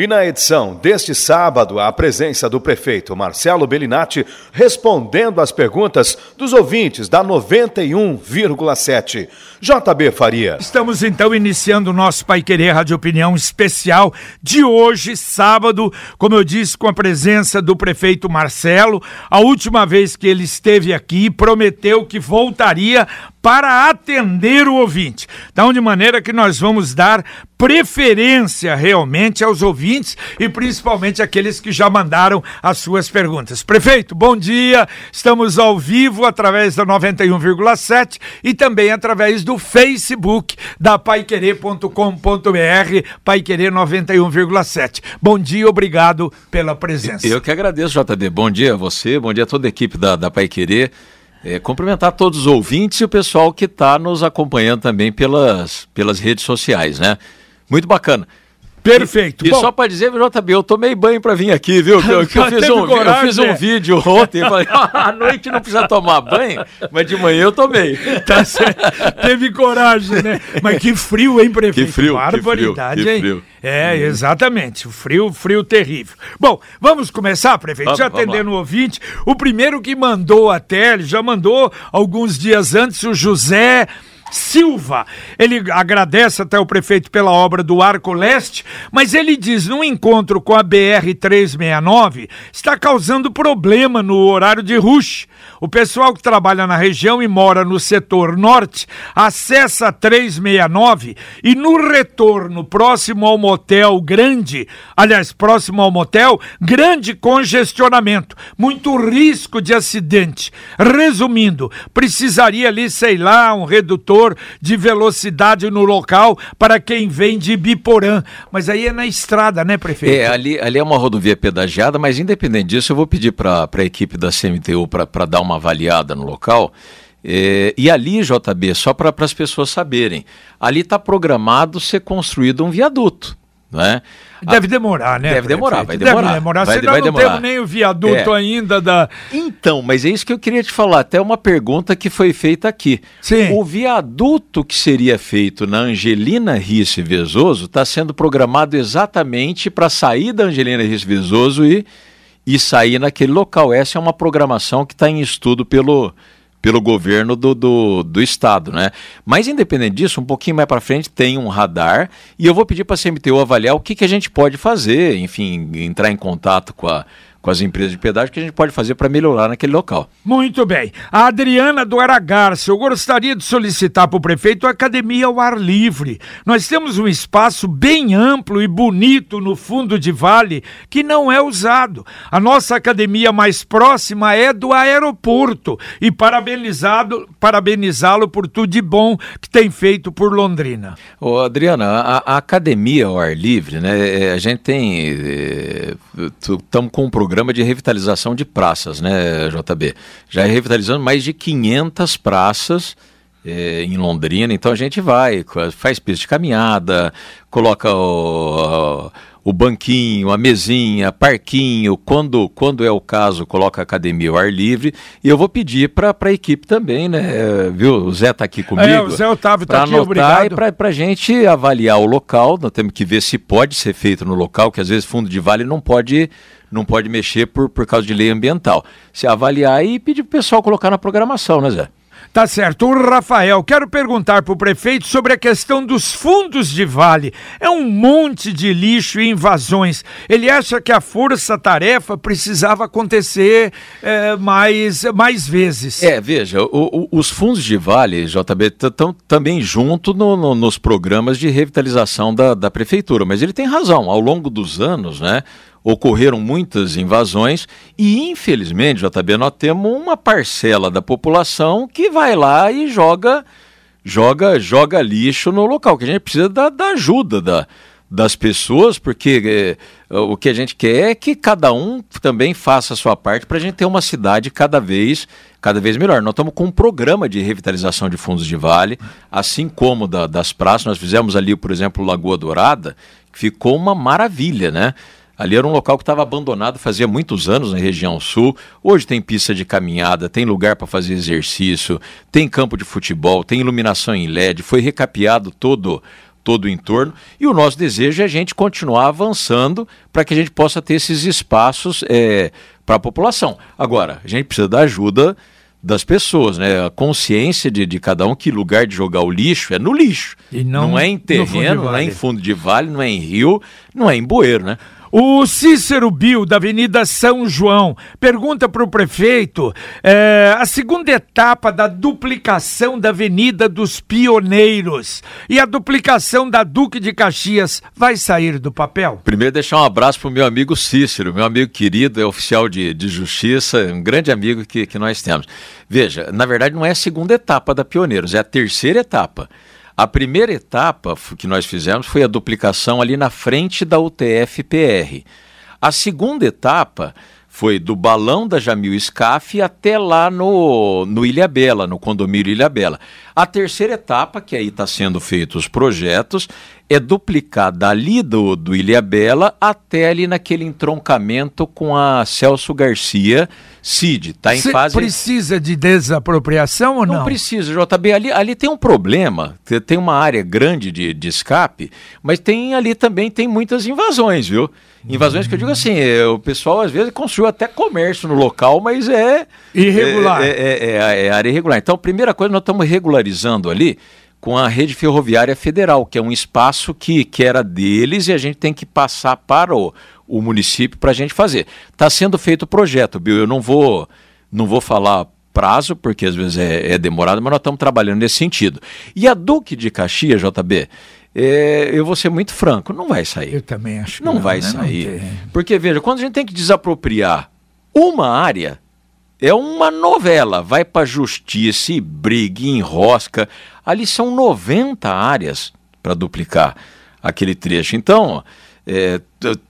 E na edição deste sábado, a presença do prefeito Marcelo Bellinati respondendo às perguntas dos ouvintes da 91,7. JB Faria. Estamos então iniciando o nosso Pai Querer Rádio Opinião especial de hoje, sábado, como eu disse, com a presença do prefeito Marcelo. A última vez que ele esteve aqui, prometeu que voltaria para atender o ouvinte. Então, de maneira que nós vamos dar preferência realmente aos ouvintes e principalmente aqueles que já mandaram as suas perguntas. Prefeito, bom dia. Estamos ao vivo através da 91,7 e também através do Facebook da paiquerê.com.br, Paiquerê 91,7. Bom dia, obrigado pela presença. Eu que agradeço, JD. Bom dia a você, bom dia a toda a equipe da, da Paiquerê. É, cumprimentar todos os ouvintes e o pessoal que está nos acompanhando também pelas, pelas redes sociais, né? Muito bacana. Perfeito. E, e só para dizer, JB, eu tomei banho para vir aqui, viu? Eu, eu fiz, um, coragem, eu fiz um vídeo ontem, falei, à noite não precisa tomar banho, mas de manhã eu tomei. Tá certo. Teve coragem, né? Mas que frio, hein, prefeito? Que frio, Barbaridade, que frio, hein? que frio. É, hum. exatamente. O frio, frio terrível. Bom, vamos começar, prefeito? Vamos, já atendendo o ouvinte. O primeiro que mandou até, ele já mandou alguns dias antes, o José Silva. Ele agradece até o prefeito pela obra do Arco Leste, mas ele diz: no encontro com a BR-369 está causando problema no horário de rush. O pessoal que trabalha na região e mora no setor norte acessa a 369 e no retorno próximo ao motel grande, aliás, próximo ao motel, grande congestionamento, muito risco de acidente. Resumindo, precisaria ali, sei lá, um redutor de velocidade no local para quem vem de Biporã. Mas aí é na estrada, né, prefeito? É, ali, ali é uma rodovia pedagiada, mas independente disso, eu vou pedir para a equipe da CMTU para dar uma avaliada no local. É, e ali, JB, só para as pessoas saberem, ali está programado ser construído um viaduto. Né? Deve demorar, né? Deve demorar, vai demorar. Deve demorar. Vai, Você vai não demorar. temos nem o viaduto É. ainda da. Então, mas é isso que eu queria te falar. Até uma pergunta que foi feita aqui. Sim. O viaduto que seria feito na Angelina Risse Vezoso está sendo programado exatamente para sair da Angelina Risse Vezoso e, e sair naquele local. Essa é uma programação que está em estudo pelo, pelo governo do, do, do estado, né? Mas independente disso, um pouquinho mais para frente tem um radar e eu vou pedir para a CMTU avaliar o que, que a gente pode fazer, enfim, entrar em contato com, a, com as empresas de pedágio que a gente pode fazer para melhorar naquele local. Muito bem. A Adriana do Aragarça, eu gostaria de solicitar para o prefeito a academia ao ar livre. Nós temos um espaço bem amplo e bonito no fundo de vale que não é usado. A nossa academia mais próxima é do aeroporto e parabenizado, parabenizá-lo por tudo de bom que tem feito por Londrina. Ô, Adriana, a, a academia ao ar livre, né? é, A gente tem. Estamos com um programa de revitalização de praças, né, JB? Já é revitalizando mais de 500 praças é, em Londrina. Então a gente vai, faz pista de caminhada, coloca o, o banquinho, a mesinha, parquinho, quando, quando é o caso, coloca a academia ao ar livre. E eu vou pedir para a equipe também, né? Viu? O Zé está aqui comigo. É, o Zé Otávio está aqui, obrigado. para a gente avaliar o local, nós temos que ver se pode ser feito no local, que às vezes fundo de vale não pode, não pode mexer por, por causa de lei ambiental. Se avaliar e pedir para o pessoal colocar na programação, né, Zé? Tá certo. O Rafael, quero perguntar para o prefeito sobre a questão dos fundos de vale. É um monte de lixo e invasões. Ele acha que a força-tarefa precisava acontecer eh, mais, mais vezes. É, veja, o- o- os fundos de vale, JB, estão também junto no- no- nos programas de revitalização da, da prefeitura, mas ele tem razão, ao longo dos anos, né, ocorreram muitas invasões e, infelizmente, JB, nós temos uma parcela da população que vai lá e joga, joga, joga lixo no local, que a gente precisa da, da ajuda da, das pessoas, porque é, o que a gente quer é que cada um também faça a sua parte para a gente ter uma cidade cada vez cada vez melhor. Nós estamos com um programa de revitalização de fundos de vale, assim como da, das praças. Nós fizemos ali, por exemplo, Lagoa Dourada, que ficou uma maravilha, né? Ali era um local que estava abandonado fazia muitos anos na região sul. Hoje tem pista de caminhada, tem lugar para fazer exercício, tem campo de futebol, tem iluminação em LED, foi recapeado todo todo o entorno. E o nosso desejo é a gente continuar avançando para que a gente possa ter esses espaços é, para a população. Agora, a gente precisa da ajuda das pessoas, né? A consciência de, de cada um que lugar de jogar o lixo é no lixo. E não, não é em terreno, não é em fundo de vale, não é em rio, não é em bueiro, né? O Cícero Bill, da Avenida São João, pergunta para o prefeito é, a segunda etapa da duplicação da Avenida dos Pioneiros e a duplicação da Duque de Caxias vai sair do papel? Primeiro, deixar um abraço para o meu amigo Cícero, meu amigo querido, é oficial de, de justiça, um grande amigo que, que nós temos. Veja, na verdade, não é a segunda etapa da Pioneiros, é a terceira etapa. A primeira etapa que nós fizemos foi a duplicação ali na frente da UTF-PR. A segunda etapa foi do balão da Jamil Scaf até lá no, no Ilha Bela, no condomínio Ilha Bela. A terceira etapa, que aí está sendo feitos os projetos, é duplicar dali do, do Ilha Bela até ali naquele entroncamento com a Celso Garcia Cid. Está em Cê fase. Precisa de desapropriação ou não? Não precisa, JB. Ali, ali tem um problema. Tem uma área grande de, de escape, mas tem ali também tem muitas invasões, viu? Invasões que eu digo assim, é, o pessoal às vezes construiu até comércio no local, mas é. Irregular. É, é, é, é área irregular. Então, a primeira coisa, nós estamos regularizando ali com a rede ferroviária federal, que é um espaço que, que era deles e a gente tem que passar para o, o município para a gente fazer. Está sendo feito o projeto, Bill. Eu não vou, não vou falar prazo, porque às vezes é, é demorado, mas nós estamos trabalhando nesse sentido. E a Duque de Caxias, JB, é, eu vou ser muito franco, não vai sair. Eu também acho que não, não vai né? sair. Não porque, veja, quando a gente tem que desapropriar uma área, é uma novela. Vai para justiça e briga e enrosca. Ali são 90 áreas para duplicar aquele trecho. Então,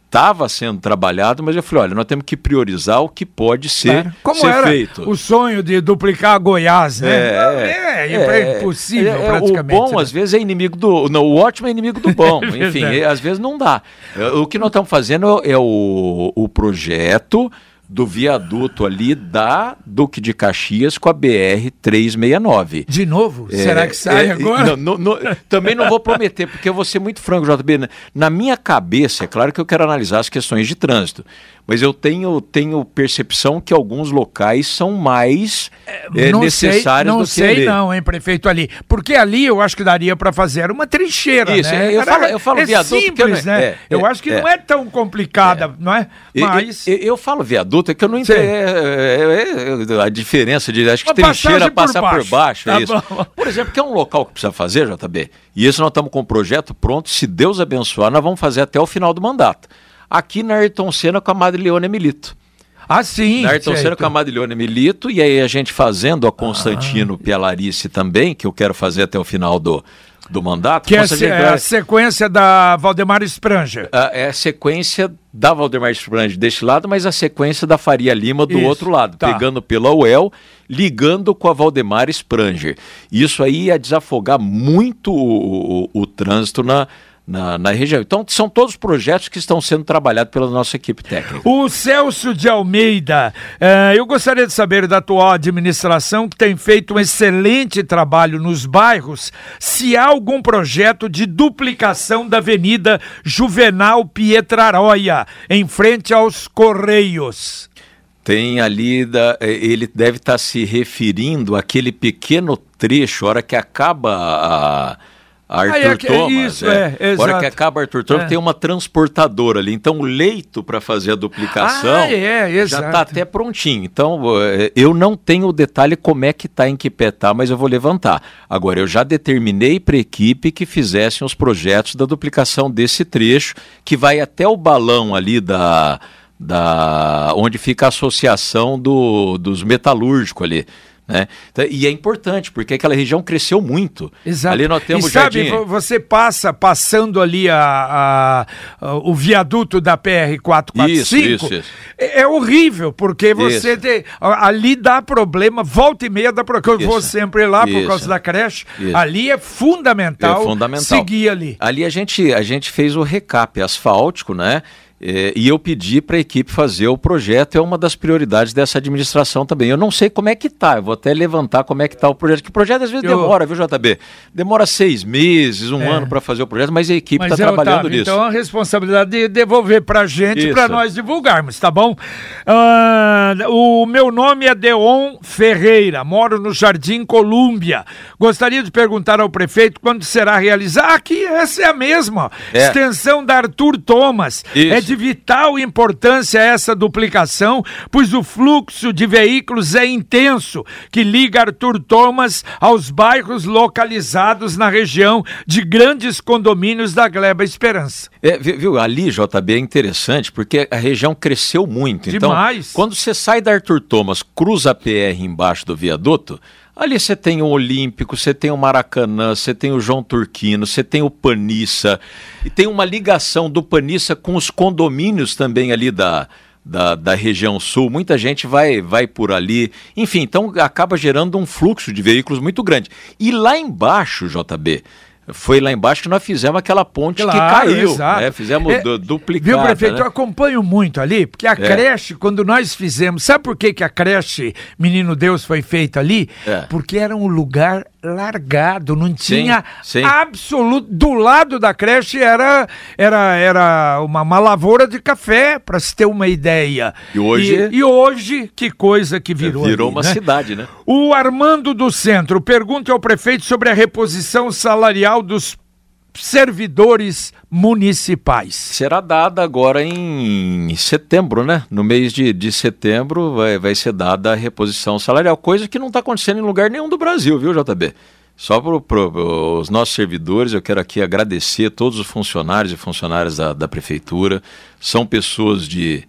estava é, sendo trabalhado, mas eu falei, olha, nós temos que priorizar o que pode ser, claro. Como ser era feito. o sonho de duplicar Goiás, né? É, é, é, é impossível é, praticamente. O bom, né? às vezes, é inimigo do... Não, o ótimo é inimigo do bom. Enfim, às vezes não dá. O que nós estamos fazendo é o, o projeto do viaduto ali da Duque de Caxias com a BR 369. De novo? É, Será que sai é, agora? Não, não, também não vou prometer, porque eu vou ser muito franco, JB. Na minha cabeça, é claro que eu quero analisar as questões de trânsito, mas eu tenho, tenho percepção que alguns locais são mais é, necessários sei, não sei não, hein, prefeito ali. Porque ali eu acho que daria para fazer uma trincheira, Isso, né? eu, falo, eu falo é viaduto... Simples, né? É, eu acho que não é tão complicada, não é? Mas... Eu, eu, falo viaduto, é que eu não entendo é, a diferença de... Acho que uma trincheira passa por baixo, por baixo tá é isso. Bom. Por exemplo, que é um local que precisa fazer, JB, e isso nós estamos com o projeto pronto, se Deus abençoar, nós vamos fazer até o final do mandato aqui na Ayrton Senna com a Madrileone Milito. Ah, sim. Na Ayrton Senna com a Madrileone Milito, e aí a gente fazendo a Constantino ah. Pialarice também, que eu quero fazer até o final do, do mandato. Que é, é a sequência da Valdemar Spranger. É a sequência da Valdemar Spranger deste lado, mas a sequência da Faria Lima do Isso, outro lado, tá. pegando pela UEL, ligando com a Valdemar Spranger. Isso aí ia desafogar muito o, o, o trânsito na, na, na, região. Então, são todos projetos que estão sendo trabalhados pela nossa equipe técnica. O Celso de Almeida, uh, eu gostaria de saber da atual administração, que tem feito um excelente trabalho nos bairros, se há algum projeto de duplicação da Avenida Juvenal Pietraroia, em frente aos Correios. Tem ali, da, eh, ele deve estar se referindo àquele pequeno trecho, hora que acaba a Arthur ah, é, Thomas. Isso, é. é Hora que acaba Arthur Thomas, é. tem uma transportadora ali. Então, o leito para fazer a duplicação ah, é, já está até prontinho. Então, é, eu não tenho o detalhe como é que está em que pé tá, mas eu vou levantar. Agora, eu já determinei para a equipe que fizessem os projetos da duplicação desse trecho, que vai até o balão ali da, da onde fica a associação do, dos metalúrgicos ali Né? Então, e é importante, porque aquela região cresceu muito. Exato. Ali nós temos e sabe, jardim... você passa, passando ali a, a, a, o viaduto da PR-445, Isso, isso, isso. É, é horrível, porque você tem, ali dá problema, volta e meia dá problema, eu vou sempre lá por causa da creche, ali é fundamental, É fundamental. seguir ali. Ali a gente, a gente fez o recap asfáltico, né? É, e eu pedi para a equipe fazer o projeto, é uma das prioridades dessa administração também. Eu não sei como é que tá, eu vou até levantar como é que tá o projeto, que o projeto às vezes Eu- demora, viu, JB? Demora seis meses, um É. ano para fazer o projeto, mas a equipe está é, trabalhando Otávio, nisso. Então a responsabilidade de devolver pra gente, Isso. pra nós divulgarmos, tá bom? Ah, o meu nome é Deon Ferreira, moro no Jardim Colúmbia. Gostaria de perguntar ao prefeito quando será realizada. Aqui, essa é a mesma. É. Extensão da Arthur Thomas. Isso. É de vital importância essa duplicação, pois o fluxo de veículos é intenso, que liga Arthur Thomas aos bairros localizados na região de grandes condomínios da Gleba Esperança. É, vi- viu, ali, JB, é interessante porque a região cresceu muito. Demais. Então, quando você sai da Arthur Thomas, cruza a PR embaixo do viaduto, ali você tem o Olímpico, você tem o Maracanã, você tem o João Turquino, você tem o Panissa, e tem uma ligação do Panissa com os condomínios também ali da, da, da região sul. Muita gente vai, vai por ali. Enfim, então acaba gerando um fluxo de veículos muito grande. E lá embaixo, JB. Foi lá embaixo que nós fizemos aquela ponte que caiu. exato. Né? Fizemos É, du- duplicada. Viu, prefeito? né? Eu acompanho muito ali, porque a creche, quando nós fizemos. Sabe por que, que a creche Menino Deus foi feita ali? É. Porque era um lugar largado, não tinha sim. absoluto. Do lado da creche era, era, era uma, uma lavoura de café, para se ter uma ideia. E hoje- E, e hoje, que coisa que virou. Virou ali, uma né? cidade, né? O Armando do Centro pergunta ao prefeito sobre a reposição salarial dos servidores municipais. Será dada agora em setembro, né? No mês de, de setembro vai, vai ser dada a reposição salarial, coisa que não está acontecendo em lugar nenhum do Brasil, viu, JB? Só para os nossos servidores, eu quero aqui agradecer todos os funcionários e funcionárias da, da prefeitura. São pessoas de,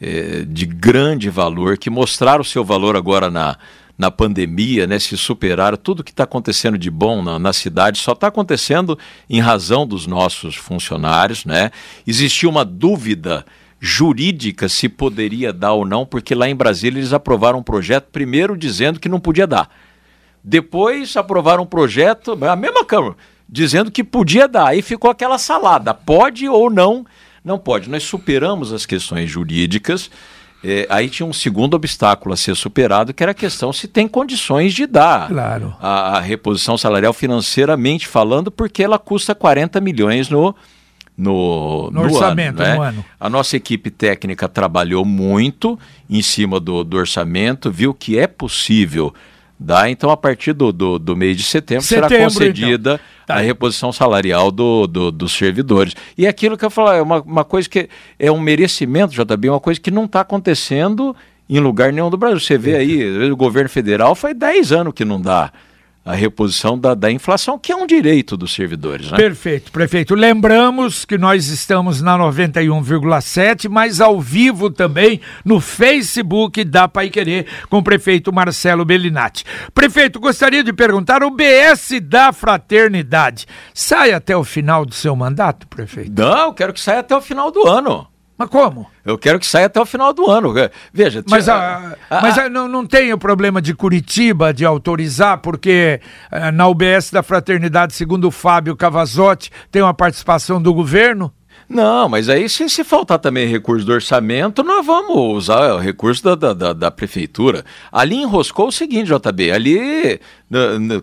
eh, de grande valor, que mostraram o seu valor agora na, na pandemia, né, se superaram. Tudo que está acontecendo de bom na, na cidade só está acontecendo em razão dos nossos funcionários. Né? Existia uma dúvida jurídica se poderia dar ou não, porque lá em Brasília eles aprovaram um projeto, primeiro dizendo que não podia dar. Depois aprovaram um projeto, a mesma Câmara, dizendo que podia dar. Aí ficou aquela salada, pode ou não, não pode. Nós superamos as questões jurídicas. Eh, aí tinha um segundo obstáculo a ser superado, que era a questão se tem condições de dar Claro. a, a reposição salarial financeiramente falando, porque ela custa 40 milhões no, no, No orçamento, ano, né? no ano. A nossa equipe técnica trabalhou muito em cima do, do orçamento, viu que é possível dar. Então, a partir do, do, do mês de setembro, será Setembro, concedida então. Tá. a reposição salarial do, do- dos servidores. E é aquilo que eu falo, é uma, uma coisa que é um merecimento, JB, uma coisa que não está acontecendo em lugar nenhum do Brasil. Você vê aí, o governo federal faz 10 anos que não dá a reposição da, da inflação, que é um direito dos servidores. Né? Perfeito, prefeito. Lembramos que nós estamos na 91,7, mas ao vivo também no Facebook da Pai Querer com o prefeito Marcelo Bellinati. Prefeito, gostaria de perguntar: o BS da Fraternidade sai até o final do seu mandato, prefeito? Não, eu quero que saia até o final do ano. Mas como? Eu quero que saia até o final do ano. Veja, Mas, a, a- mas a- a- não, não tem o problema de Curitiba de autorizar, porque eh, na UBS da Fraternidade, segundo o Fábio Cavazotti, tem uma participação do governo? Não, mas aí se, se faltar também recurso do orçamento, nós vamos usar o recurso da, da, da- da prefeitura. Ali enroscou o seguinte, JB, ali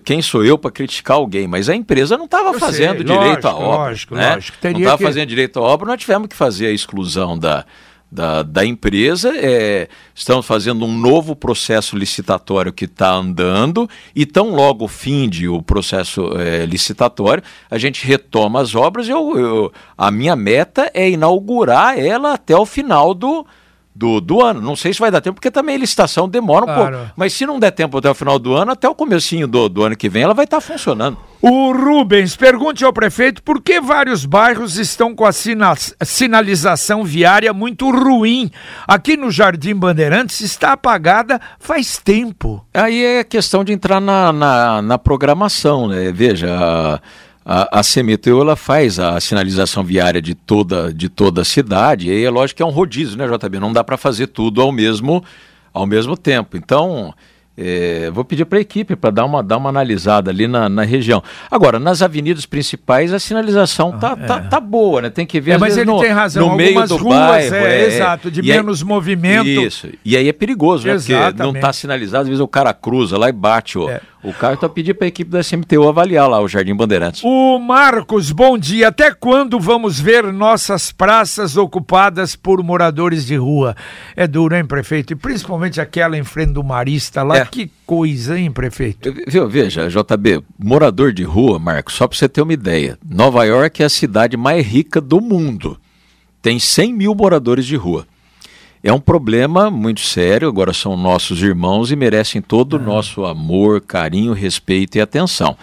quem sou eu para criticar alguém, mas a empresa não estava fazendo sei, direito à lógico, obra. lógico, né? lógico. Não estava que- fazendo direito à obra, nós tivemos que fazer a exclusão da, da, da empresa. é, estamos fazendo um novo processo licitatório que está andando e tão logo finde o processo é, licitatório, a gente retoma as obras. Eu, eu- a minha meta é inaugurar ela até o final do, do, do ano. Não sei se vai dar tempo, porque também a licitação demora um Claro. pouco. Mas se não der tempo até o final do ano, até o comecinho do, do ano que vem, ela vai estar funcionando. O Rubens pergunte ao prefeito por que vários bairros estão com a sina sinalização viária muito ruim. Aqui no Jardim Bandeirantes está apagada faz tempo. Aí é questão de entrar na, na, na programação, né? Veja, a, a, a ela faz a sinalização viária de toda, de toda a cidade, e aí é lógico que é um rodízio, né, JB? Não dá para fazer tudo ao mesmo, ao mesmo tempo. Então. É, vou pedir para a equipe para dar uma, dar uma analisada ali na, na região. Agora, nas avenidas principais, a sinalização tá, ah, tá, é. tá boa, né? Tem que ver. É, mas ele no, tem razão. No meio do ruas, bairro, é, é, exato, de menos aí, movimento. Isso. E aí é perigoso, né? Porque não está sinalizado, às vezes o cara cruza lá e bate o, é. o carro. Então, pedir para a equipe da SMTU avaliar lá o Jardim Bandeirantes. O Marcos, bom dia. Até quando vamos ver nossas praças ocupadas por moradores de rua? É duro, hein, prefeito? E principalmente aquela em frente do Marista lá. É. Que coisa, hein, prefeito? Viu, veja, JB, morador de rua, Marcos, só para você ter uma ideia, Nova York é a cidade mais rica do mundo. Tem 100 mil moradores de rua. É um problema muito sério, agora são nossos irmãos e merecem todo o é. nosso amor, carinho, respeito e atenção.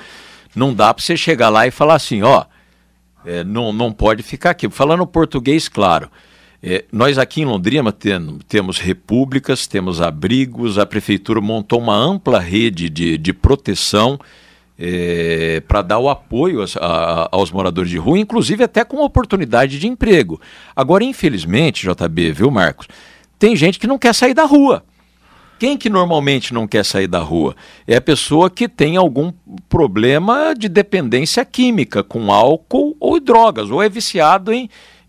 Não dá para você chegar lá e falar assim, ó, é, não, não pode ficar aqui. Falando português, claro. É, nós aqui em Londrina tem, temos repúblicas, temos abrigos, a prefeitura montou uma ampla rede de, de proteção é, para dar o apoio a, a, aos moradores de rua, inclusive até com oportunidade de emprego. Agora, infelizmente, JB, viu, Marcos, tem gente que não quer sair da rua. Quem que normalmente não quer sair da rua? É a pessoa que tem algum problema de dependência química com álcool ou drogas, ou é viciado em,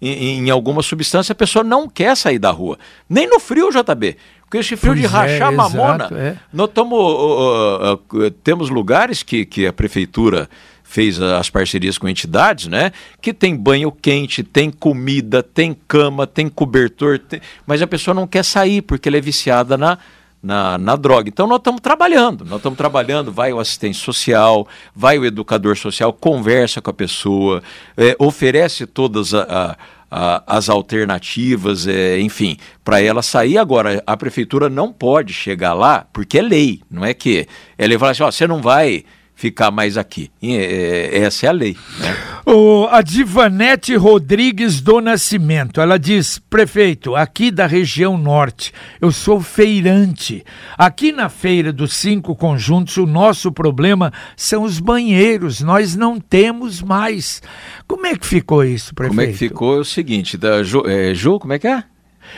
em, em, alguma substância, a pessoa não quer sair da rua. Nem no frio, JB. Porque esse frio pois de rachar é, mamona. Exato, é. Nós tamo, uh, uh, uh, temos lugares que, que a prefeitura fez as parcerias com entidades, né? Que tem banho quente, tem comida, tem cama, tem cobertor, tem... mas a pessoa não quer sair porque ela é viciada na, na, na droga. Então nós estamos trabalhando, nós estamos trabalhando, vai o assistente social, vai o educador social, conversa com a pessoa, é, oferece todas a, a, a, as alternativas, é, enfim, para ela sair. Agora, a prefeitura não pode chegar lá, porque é lei, não é que ela vai assim, ó, você não vai ficar mais aqui. E, é, essa é a lei. Né? O, a Divanete Rodrigues do Nascimento, ela diz, prefeito, aqui da região norte, eu sou feirante. Aqui na feira dos cinco conjuntos, o nosso problema são os banheiros, nós não temos mais. Como é que ficou isso, prefeito? Como é que ficou? É o seguinte, da Ju, é, Ju como é que é?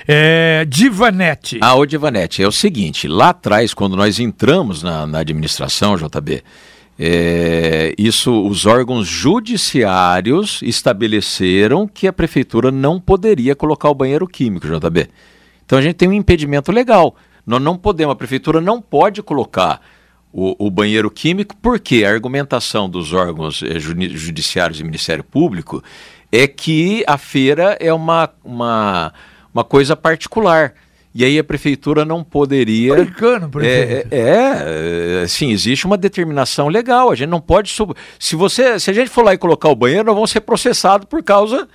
É, Divanete. Ah, o Divanete. É o seguinte, lá atrás, quando nós entramos na, na administração, JB, é, isso, os órgãos judiciários estabeleceram que a prefeitura não poderia colocar o banheiro químico, JB. Então a gente tem um impedimento legal. Nós não podemos, a prefeitura não pode colocar o, o banheiro químico, porque a argumentação dos órgãos eh, judiciários e Ministério Público é que a feira é uma, uma, uma coisa particular. E aí a prefeitura não poderia. Brincando, prefeito. É, é, é, sim, existe uma determinação legal. A gente não pode. Se você, se a gente for lá e colocar o banheiro, nós vamos ser processados por causa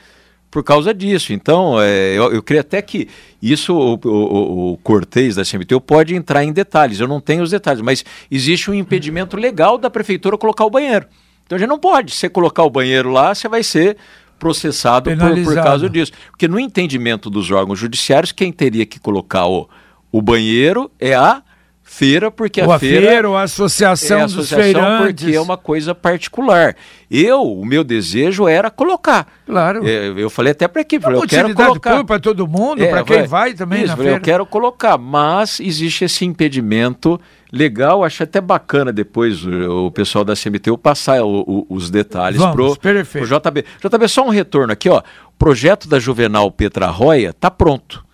por causa disso. Então, é, eu, eu creio até que isso o, o, o Cortez da CMTU pode entrar em detalhes. Eu não tenho os detalhes, mas existe um impedimento legal da prefeitura colocar o banheiro. Então a gente não pode. Se você colocar o banheiro lá, você vai ser processado por, por, causa disso. Porque no entendimento dos órgãos judiciários, quem teria que colocar o, o banheiro é a feira, porque ou a, feira, feira ou a associação, é a associação dos feirantes. porque é uma coisa particular. Eu, o meu desejo era colocar. Claro. É, eu falei até para a equipe, eu quero colocar para todo mundo, é, para quem vai também isso, na feira. Eu quero colocar, mas existe esse impedimento legal, acho até bacana depois o, o pessoal da CMTU passar o, o, os detalhes para o JB. JB, só um retorno aqui, ó. O projeto da Juvenal Petra Roya está pronto.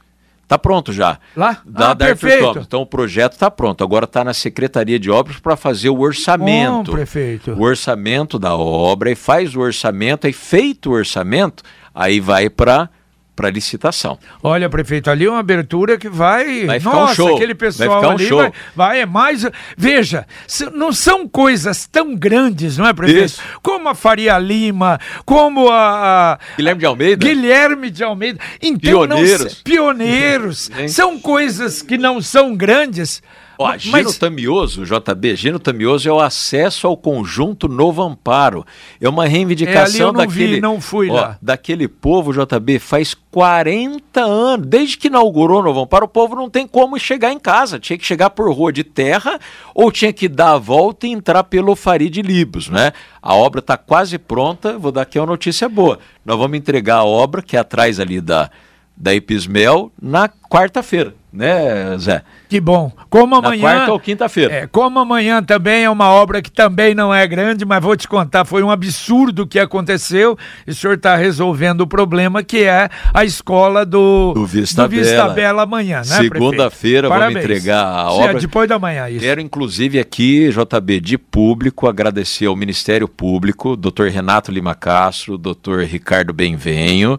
Está pronto já. Lá? Da, ah, da perfeito. Então o projeto está pronto. Agora está na Secretaria de Obras para fazer o orçamento. Bom, prefeito. O orçamento da obra e faz o orçamento, aí feito o orçamento, aí vai para para licitação. Olha, prefeito, ali é uma abertura que vai. vai ficar Nossa, um show. aquele pessoal vai ali um vai, vai, é mais. Veja, não são coisas tão grandes, não é, prefeito? Isso. Como a Faria Lima, como a. a Guilherme de Almeida. Guilherme de Almeida. Então, pioneiros. Não, pioneiros. são coisas que não são grandes Ó, Mas... Gino Tamioso, JB, Gino Tamioso é o acesso ao conjunto Novo Amparo. É uma reivindicação é, não daquele. Vi, não fui ó, lá. Daquele povo, JB, faz 40 anos. Desde que inaugurou Novo Amparo, o povo não tem como chegar em casa. Tinha que chegar por rua de terra ou tinha que dar a volta e entrar pelo Farid Libos, né? A obra está quase pronta. Vou dar aqui uma notícia boa. Nós vamos entregar a obra, que é atrás ali da, da Epismel, na quarta-feira né, Zé? Que bom. Como amanhã. Na quarta ou quinta-feira. É, como amanhã também é uma obra que também não é grande, mas vou te contar, foi um absurdo o que aconteceu. E o senhor está resolvendo o problema que é a escola do, do Vista, do Vista Bela. Bela amanhã, né? Segunda-feira vamos entregar a obra. Sim, é depois da manhã, isso. Quero, inclusive, aqui, JB, de público, agradecer ao Ministério Público, doutor Renato Lima Castro, doutor Ricardo Benvenho,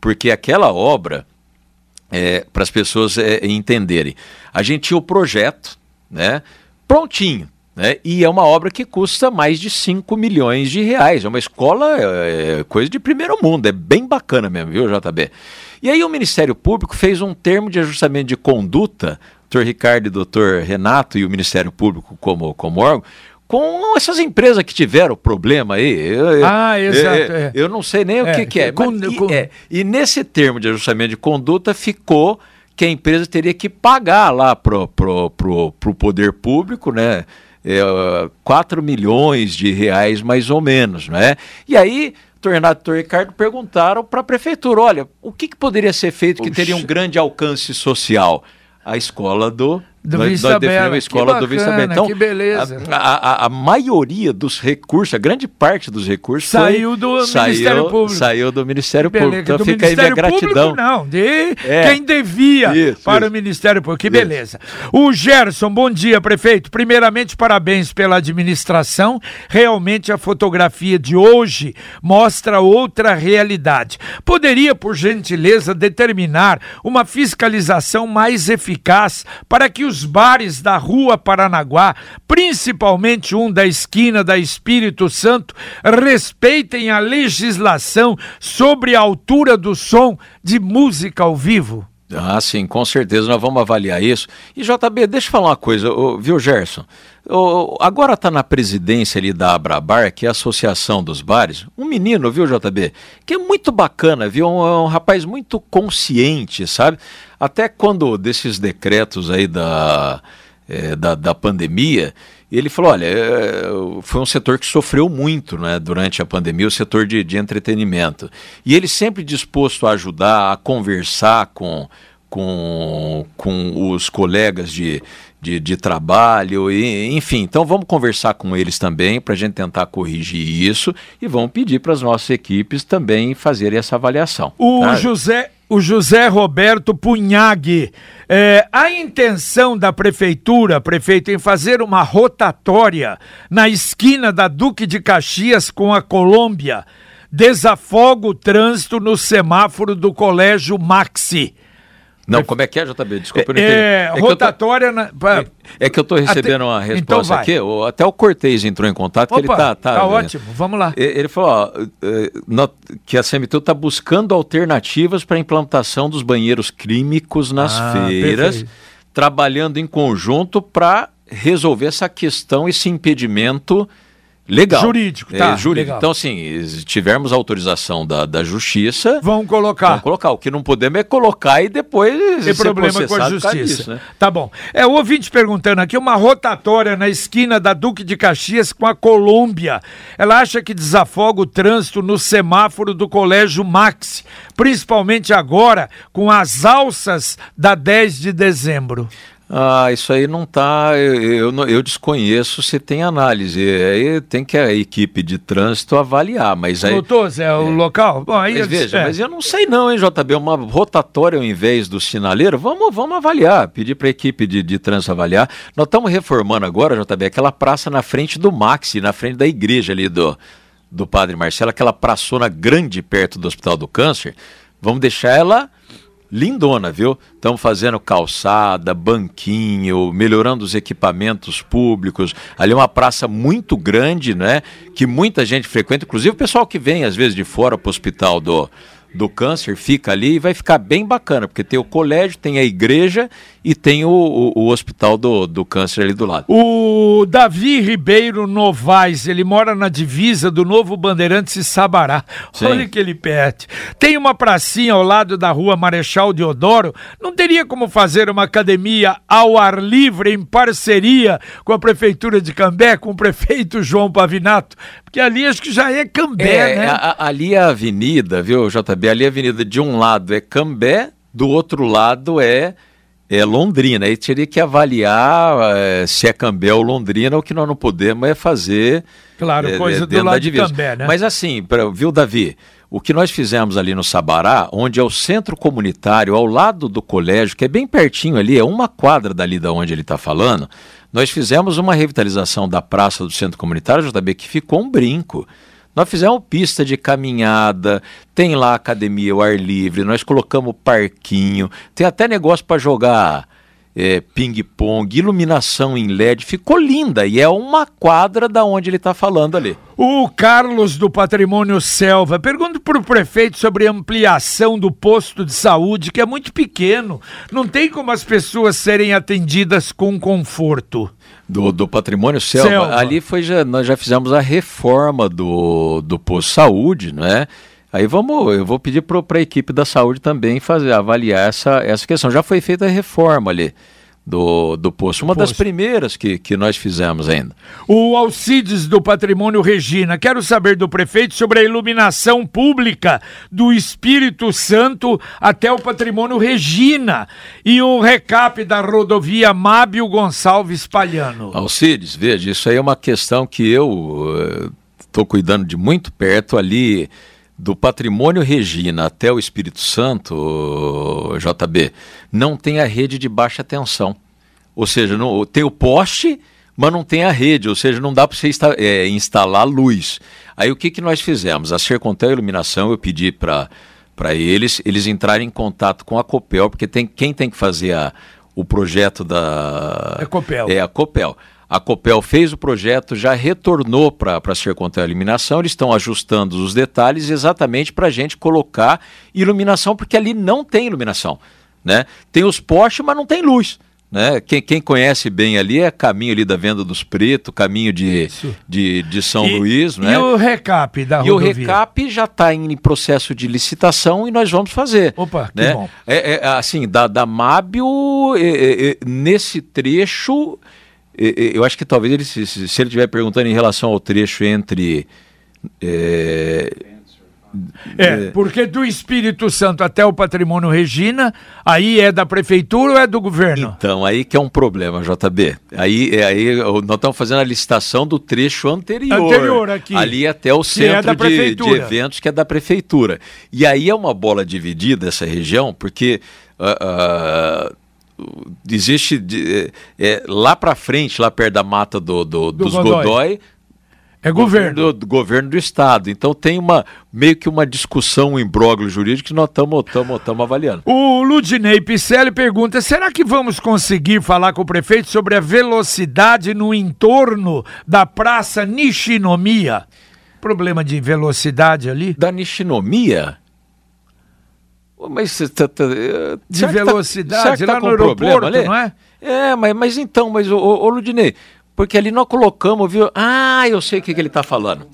porque aquela obra é, para as pessoas é, entenderem. A gente tinha o projeto, né, prontinho, né, e é uma obra que custa mais de 5 milhões de reais. É uma escola, é, é, coisa de primeiro mundo, é bem bacana mesmo, viu, JB? E aí o Ministério Público fez um termo de ajustamento de conduta, doutor Ricardo e doutor Renato e o Ministério Público como, como órgão, com essas empresas que tiveram problema aí. Eu, ah, exato. Eu, é. eu não sei nem é, o que, que é, com, mas, com... E, é. E nesse termo de ajustamento de conduta ficou que a empresa teria que pagar lá pro, pro, pro, pro poder público, né? É, 4 milhões de reais mais ou menos, né? E aí o Renato e Ricardo perguntaram para a prefeitura, olha, o que, que poderia ser feito que teria um grande alcance social? A escola do do nós, nós definimos a escola bacana, do Vista Bela. Então, que beleza. A, a, a, maioria dos recursos, a grande parte dos recursos saiu do saiu, Ministério Público. Saiu do Ministério Público. Então fica aí minha gratidão. Público, não, de é. quem devia isso, para isso. o Ministério Público. Que beleza. Isso. O Gerson, bom dia, prefeito. Primeiramente, parabéns pela administração. Realmente a fotografia de hoje mostra outra realidade. Poderia, por gentileza, determinar uma fiscalização mais eficaz para que os bares da Rua Paranaguá, principalmente um da esquina da Espírito Santo, respeitem a legislação sobre a altura do som de música ao vivo? Ah, sim, com certeza, nós vamos avaliar isso. E JB, deixa eu falar uma coisa, viu, Gerson? Agora está na presidência ali da Abrabar, que é a Associação dos Bares, um menino, viu, JB? Que é muito bacana, viu? Um, é um rapaz muito consciente, sabe? Até quando desses decretos aí da, é, da, da pandemia, ele falou: olha, é, foi um setor que sofreu muito né, durante a pandemia, o setor de, de entretenimento. E ele sempre disposto a ajudar, a conversar com, com, com os colegas de, de, de trabalho, e, enfim. Então vamos conversar com eles também para a gente tentar corrigir isso e vamos pedir para as nossas equipes também fazerem essa avaliação. O tá? José o José Roberto Punhag. É, a intenção da prefeitura, prefeito, em fazer uma rotatória na esquina da Duque de Caxias com a Colômbia, desafoga o trânsito no semáforo do Colégio Maxi. Não, como é que é, JB? Desculpa, eu não entendi. É, é rotatória... Tô... Na... É, é, que eu estou recebendo uma então resposta então aqui, até o Cortez entrou em contato, Opa, ele está... Tá, tá ótimo, vamos lá. Ele falou ó, é, que a CMTU está buscando alternativas para a implantação dos banheiros químicos nas ah, feiras, perfeito. trabalhando em conjunto para resolver essa questão, esse impedimento Legal. Jurídico, tá. É, jurídico. Legal. Então, assim, se tivermos autorização da, da justiça. Vão colocar. Vão colocar. O que não podemos é colocar e depois. Tem problema com a justiça. Disso, né? Tá bom. É, o ouvinte perguntando aqui: uma rotatória na esquina da Duque de Caxias com a Colômbia. Ela acha que desafoga o trânsito no semáforo do Colégio Max, principalmente agora com as alças da 10 de dezembro. Ah, isso aí não está. Eu, eu, eu, desconheço se tem análise. Aí tem que a equipe de trânsito avaliar. Mas aí. Doutor, Zé, é o local? Bom, aí mas veja, é. mas eu não sei não, hein, JB? Uma rotatória ao invés do sinaleiro? Vamos, vamos avaliar. Pedir para a equipe de, de trânsito avaliar. Nós estamos reformando agora, JB, aquela praça na frente do Maxi, na frente da igreja ali do, do Padre Marcelo, aquela praçona grande perto do Hospital do Câncer. Vamos deixar ela lindona, viu? Estamos fazendo calçada, banquinho, melhorando os equipamentos públicos. Ali é uma praça muito grande, né? Que muita gente frequenta, inclusive o pessoal que vem às vezes de fora para o hospital do, do câncer fica ali e vai ficar bem bacana, porque tem o colégio, tem a igreja e tem o, o, o hospital do, do câncer ali do lado. O Davi Ribeiro Novaes, ele mora na divisa do Novo Bandeirantes e Sabará. Sim. Olha que ele pede. Tem uma pracinha ao lado da rua Marechal Deodoro. Não teria como fazer uma academia ao ar livre em parceria com a Prefeitura de Cambé, com o prefeito João Pavinato? Porque ali acho que já é Cambé, É, né? a- a- ali é a avenida, viu, JB? Ali é a avenida de um lado é Cambé, do outro lado é, é Londrina. Aí teria que avaliar eh, se é Cambé ou Londrina, o que nós não podemos é fazer. Claro, eh, coisa eh, do lado de. Cambé, né? Mas assim, pra, viu, Davi? O que nós fizemos ali no Sabará, onde é o centro comunitário, ao lado do colégio, que é bem pertinho ali, é uma quadra dali da onde ele está falando, nós fizemos uma revitalização da praça do centro comunitário, JB, que ficou um brinco. Nós fizemos pista de caminhada, tem lá academia ao ar livre, nós colocamos parquinho, tem até negócio para jogar é, ping-pong, iluminação em LED, ficou linda e é uma quadra da onde ele está falando ali. O Carlos do Patrimônio Selva pergunta para o prefeito sobre a ampliação do posto de saúde, que é muito pequeno. Não tem como as pessoas serem atendidas com conforto. Do, do patrimônio selva, Selva. ali foi já, nós já fizemos a reforma do, do posto de saúde, não é? Aí vamos, eu vou pedir para a equipe da saúde também fazer, avaliar essa, essa questão. Já foi feita a reforma ali do, do posto, uma das posto. primeiras que, que nós fizemos ainda. O Alcides do Patrimônio Regina, quero saber do prefeito sobre a iluminação pública do Espírito Santo até o Patrimônio Regina e o recap da rodovia Mábio Gonçalves Palhano. Alcides, veja, isso aí é uma questão que eu estou cuidando de muito perto ali do patrimônio Regina até o Espírito Santo, JB, não tem a rede de baixa tensão. Ou seja, não, tem o poste, mas não tem a rede, ou seja, não dá para você insta- é, instalar luz. Aí o que, que nós fizemos? A Sercontel Iluminação, eu pedi para para eles, eles entrarem em contato com a Copel, porque tem, quem tem que fazer a, o projeto da. É a Copel. É a Copel. A Copel fez o projeto, já retornou para a Sercontel Iluminação, eles estão ajustando os detalhes exatamente para a gente colocar iluminação, porque ali não tem iluminação. Né? Tem os postes, mas não tem luz. Né? Quem, quem conhece bem ali é caminho ali da Venda dos Pretos, caminho de, de, de São E- Luís. E Né? o recap da E o rodovia? recap já está em processo de licitação e nós vamos fazer. Opa, que né? bom. É, é, assim, da, da Mábio, é, é, é, nesse trecho, eu acho que talvez ele, se, se ele estiver perguntando em relação ao trecho entre. é, É, porque do Espírito Santo até o Patrimônio Regina, aí é da prefeitura ou é do governo? Então, aí que é um problema, JB. Aí, é, aí nós estamos fazendo a licitação do trecho anterior. Anterior aqui. Ali até o é centro da de, de eventos que é da prefeitura. E aí é uma bola dividida essa região, porque ah, ah, existe de- é, lá para frente, lá perto da mata do, do- Do dos Godoy. Godoy, É governo. do, governo do estado. Então tem uma meio que uma discussão, um imbróglio jurídico que nós estamos avaliando. O Ludinei Picelli pergunta: será que vamos conseguir falar com o prefeito sobre a velocidade no entorno da Praça Nishinomiya? Problema de velocidade ali? da nishinomia. Mas você tá, tá, eh, De tá- velocidade, tá lá com no aeroporto, problema ali? não é? É, mas, mas então, mas ô, ô, Ludinei, porque ali nós colocamos, viu? Ah, eu sei o que, que ele está falando.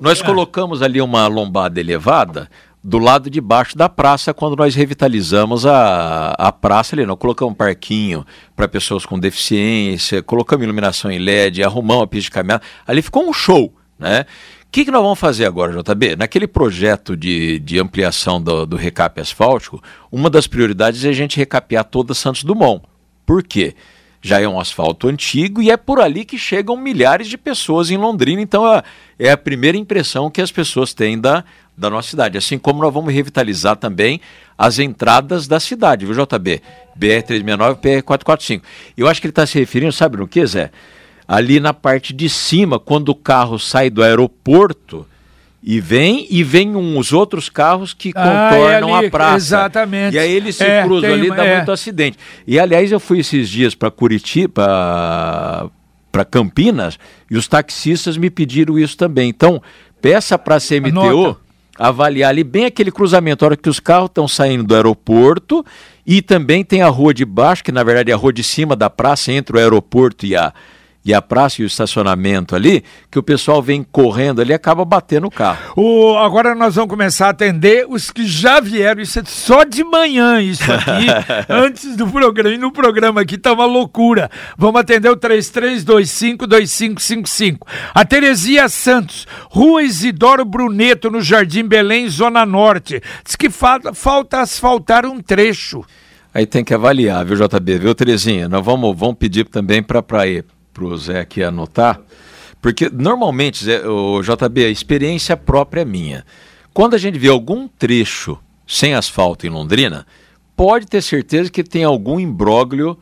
Nós É. colocamos ali uma lombada elevada do lado de baixo da praça quando nós revitalizamos a, a praça ali. Nós colocamos um parquinho para pessoas com deficiência, colocamos iluminação em LED, arrumamos a pista de caminhada. Ali ficou um show, né? O que, que nós vamos fazer agora, JB? Naquele projeto de, de ampliação do, do recap asfáltico, uma das prioridades é a gente recapear toda Santos Dumont. Por quê? Já é um asfalto antigo e é por ali que chegam milhares de pessoas em Londrina. Então é, é a primeira impressão que as pessoas têm da, da nossa cidade. Assim como nós vamos revitalizar também as entradas da cidade, viu, JB? BR-369 e BR-445. Eu acho que ele está se referindo, sabe no que, Zé? Ali na parte de cima, quando o carro sai do aeroporto e vem, e vem uns outros carros que Ah, contornam é ali, a praça. exatamente. E aí eles se É, cruzam ali, uma- dá é. muito acidente. E aliás, eu fui esses dias para Curitiba, para Campinas, e os taxistas me pediram isso também. Então, peça para a CMTU, Anota. avaliar ali bem aquele cruzamento, a hora que os carros estão saindo do aeroporto e também tem a rua de baixo, que na verdade é a rua de cima da praça, entre o aeroporto e a, e a praça e o estacionamento ali, que o pessoal vem correndo ali e acaba batendo o carro. O, agora nós vamos começar a atender os que já vieram, isso é só de manhã, isso aqui, antes do programa. E no programa aqui tá uma loucura. Vamos atender o 33252555. A Teresia Santos, Rua Isidoro Bruneto, no Jardim Belém, Zona Norte. Diz que falta, falta asfaltar um trecho. Aí tem que avaliar, viu, JB? Viu, Terezinha? Nós vamos, vamos pedir também para ir para o Zé aqui anotar, porque normalmente, Zé, o JB, a experiência própria é minha. Quando a gente vê algum trecho sem asfalto em Londrina, pode ter certeza que tem algum imbróglio,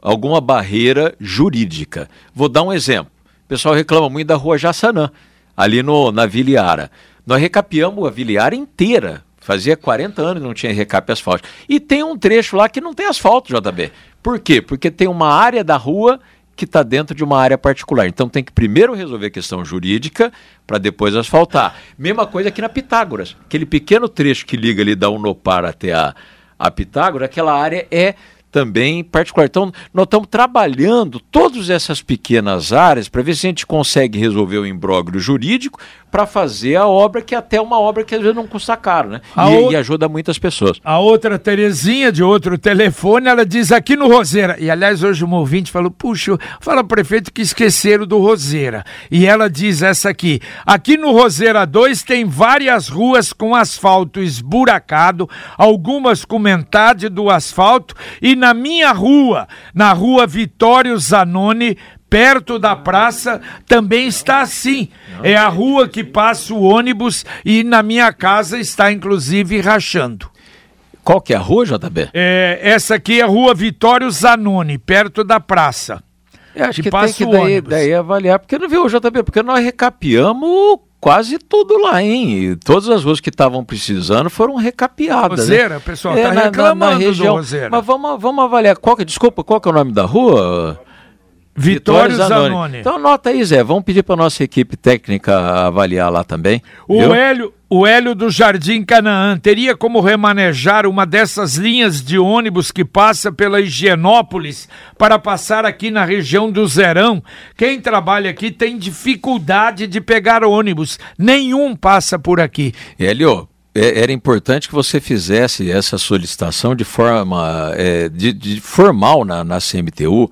alguma barreira jurídica. Vou dar um exemplo. O pessoal reclama muito da rua Jaçanã, ali no, na Viliara. Nós recapeamos a Viliara inteira. Fazia 40 anos que não tinha recape asfalto. E tem um trecho lá que não tem asfalto, JB. Por quê? Porque tem uma área da rua que está dentro de uma área particular. Então tem que primeiro resolver a questão jurídica para depois asfaltar. Mesma coisa aqui na Pitágoras. Aquele pequeno trecho que liga ali da Unopar até a, a Pitágoras, aquela área é também particular. Então, nós estamos trabalhando todas essas pequenas áreas para ver se a gente consegue resolver o imbróglio jurídico para fazer a obra, que é até uma obra que às vezes não custa caro, né? E, o... e, ajuda muitas pessoas. A outra Terezinha, de outro telefone, ela diz aqui no Roseira, e aliás hoje um ouvinte falou, puxa, fala prefeito que esqueceram do Roseira. E ela diz essa aqui, aqui no Roseira 2 tem várias ruas com asfalto esburacado, algumas com metade do asfalto, e na minha rua, na rua Vitório Zanoni, perto da praça também está assim. É a rua que passa o ônibus e na minha casa está inclusive rachando. Qual que é a rua, JB? É, essa aqui é a rua Vitório Zanoni, perto da praça. Eu acho que, que passa tem que daí, daí avaliar, porque não viu, JB, porque nós recapeamos quase tudo lá, hein? todas as ruas que estavam precisando foram recapeadas. Né? Roseira, né? pessoal, é, tá reclamando na, na, na região. Mas vamos, vamos avaliar. Qual que, desculpa, qual que é o nome da rua? Vitório, Zanoni. Zanoni. Então anota aí, Zé. Vamos pedir para nossa equipe técnica avaliar lá também. O Hélio, o Hélio do Jardim Canaã teria como remanejar uma dessas linhas de ônibus que passa pela Higienópolis para passar aqui na região do Zerão. Quem trabalha aqui tem dificuldade de pegar ônibus. Nenhum passa por aqui. Hélio, é, era importante que você fizesse essa solicitação de forma é, de, de formal na, na CMTU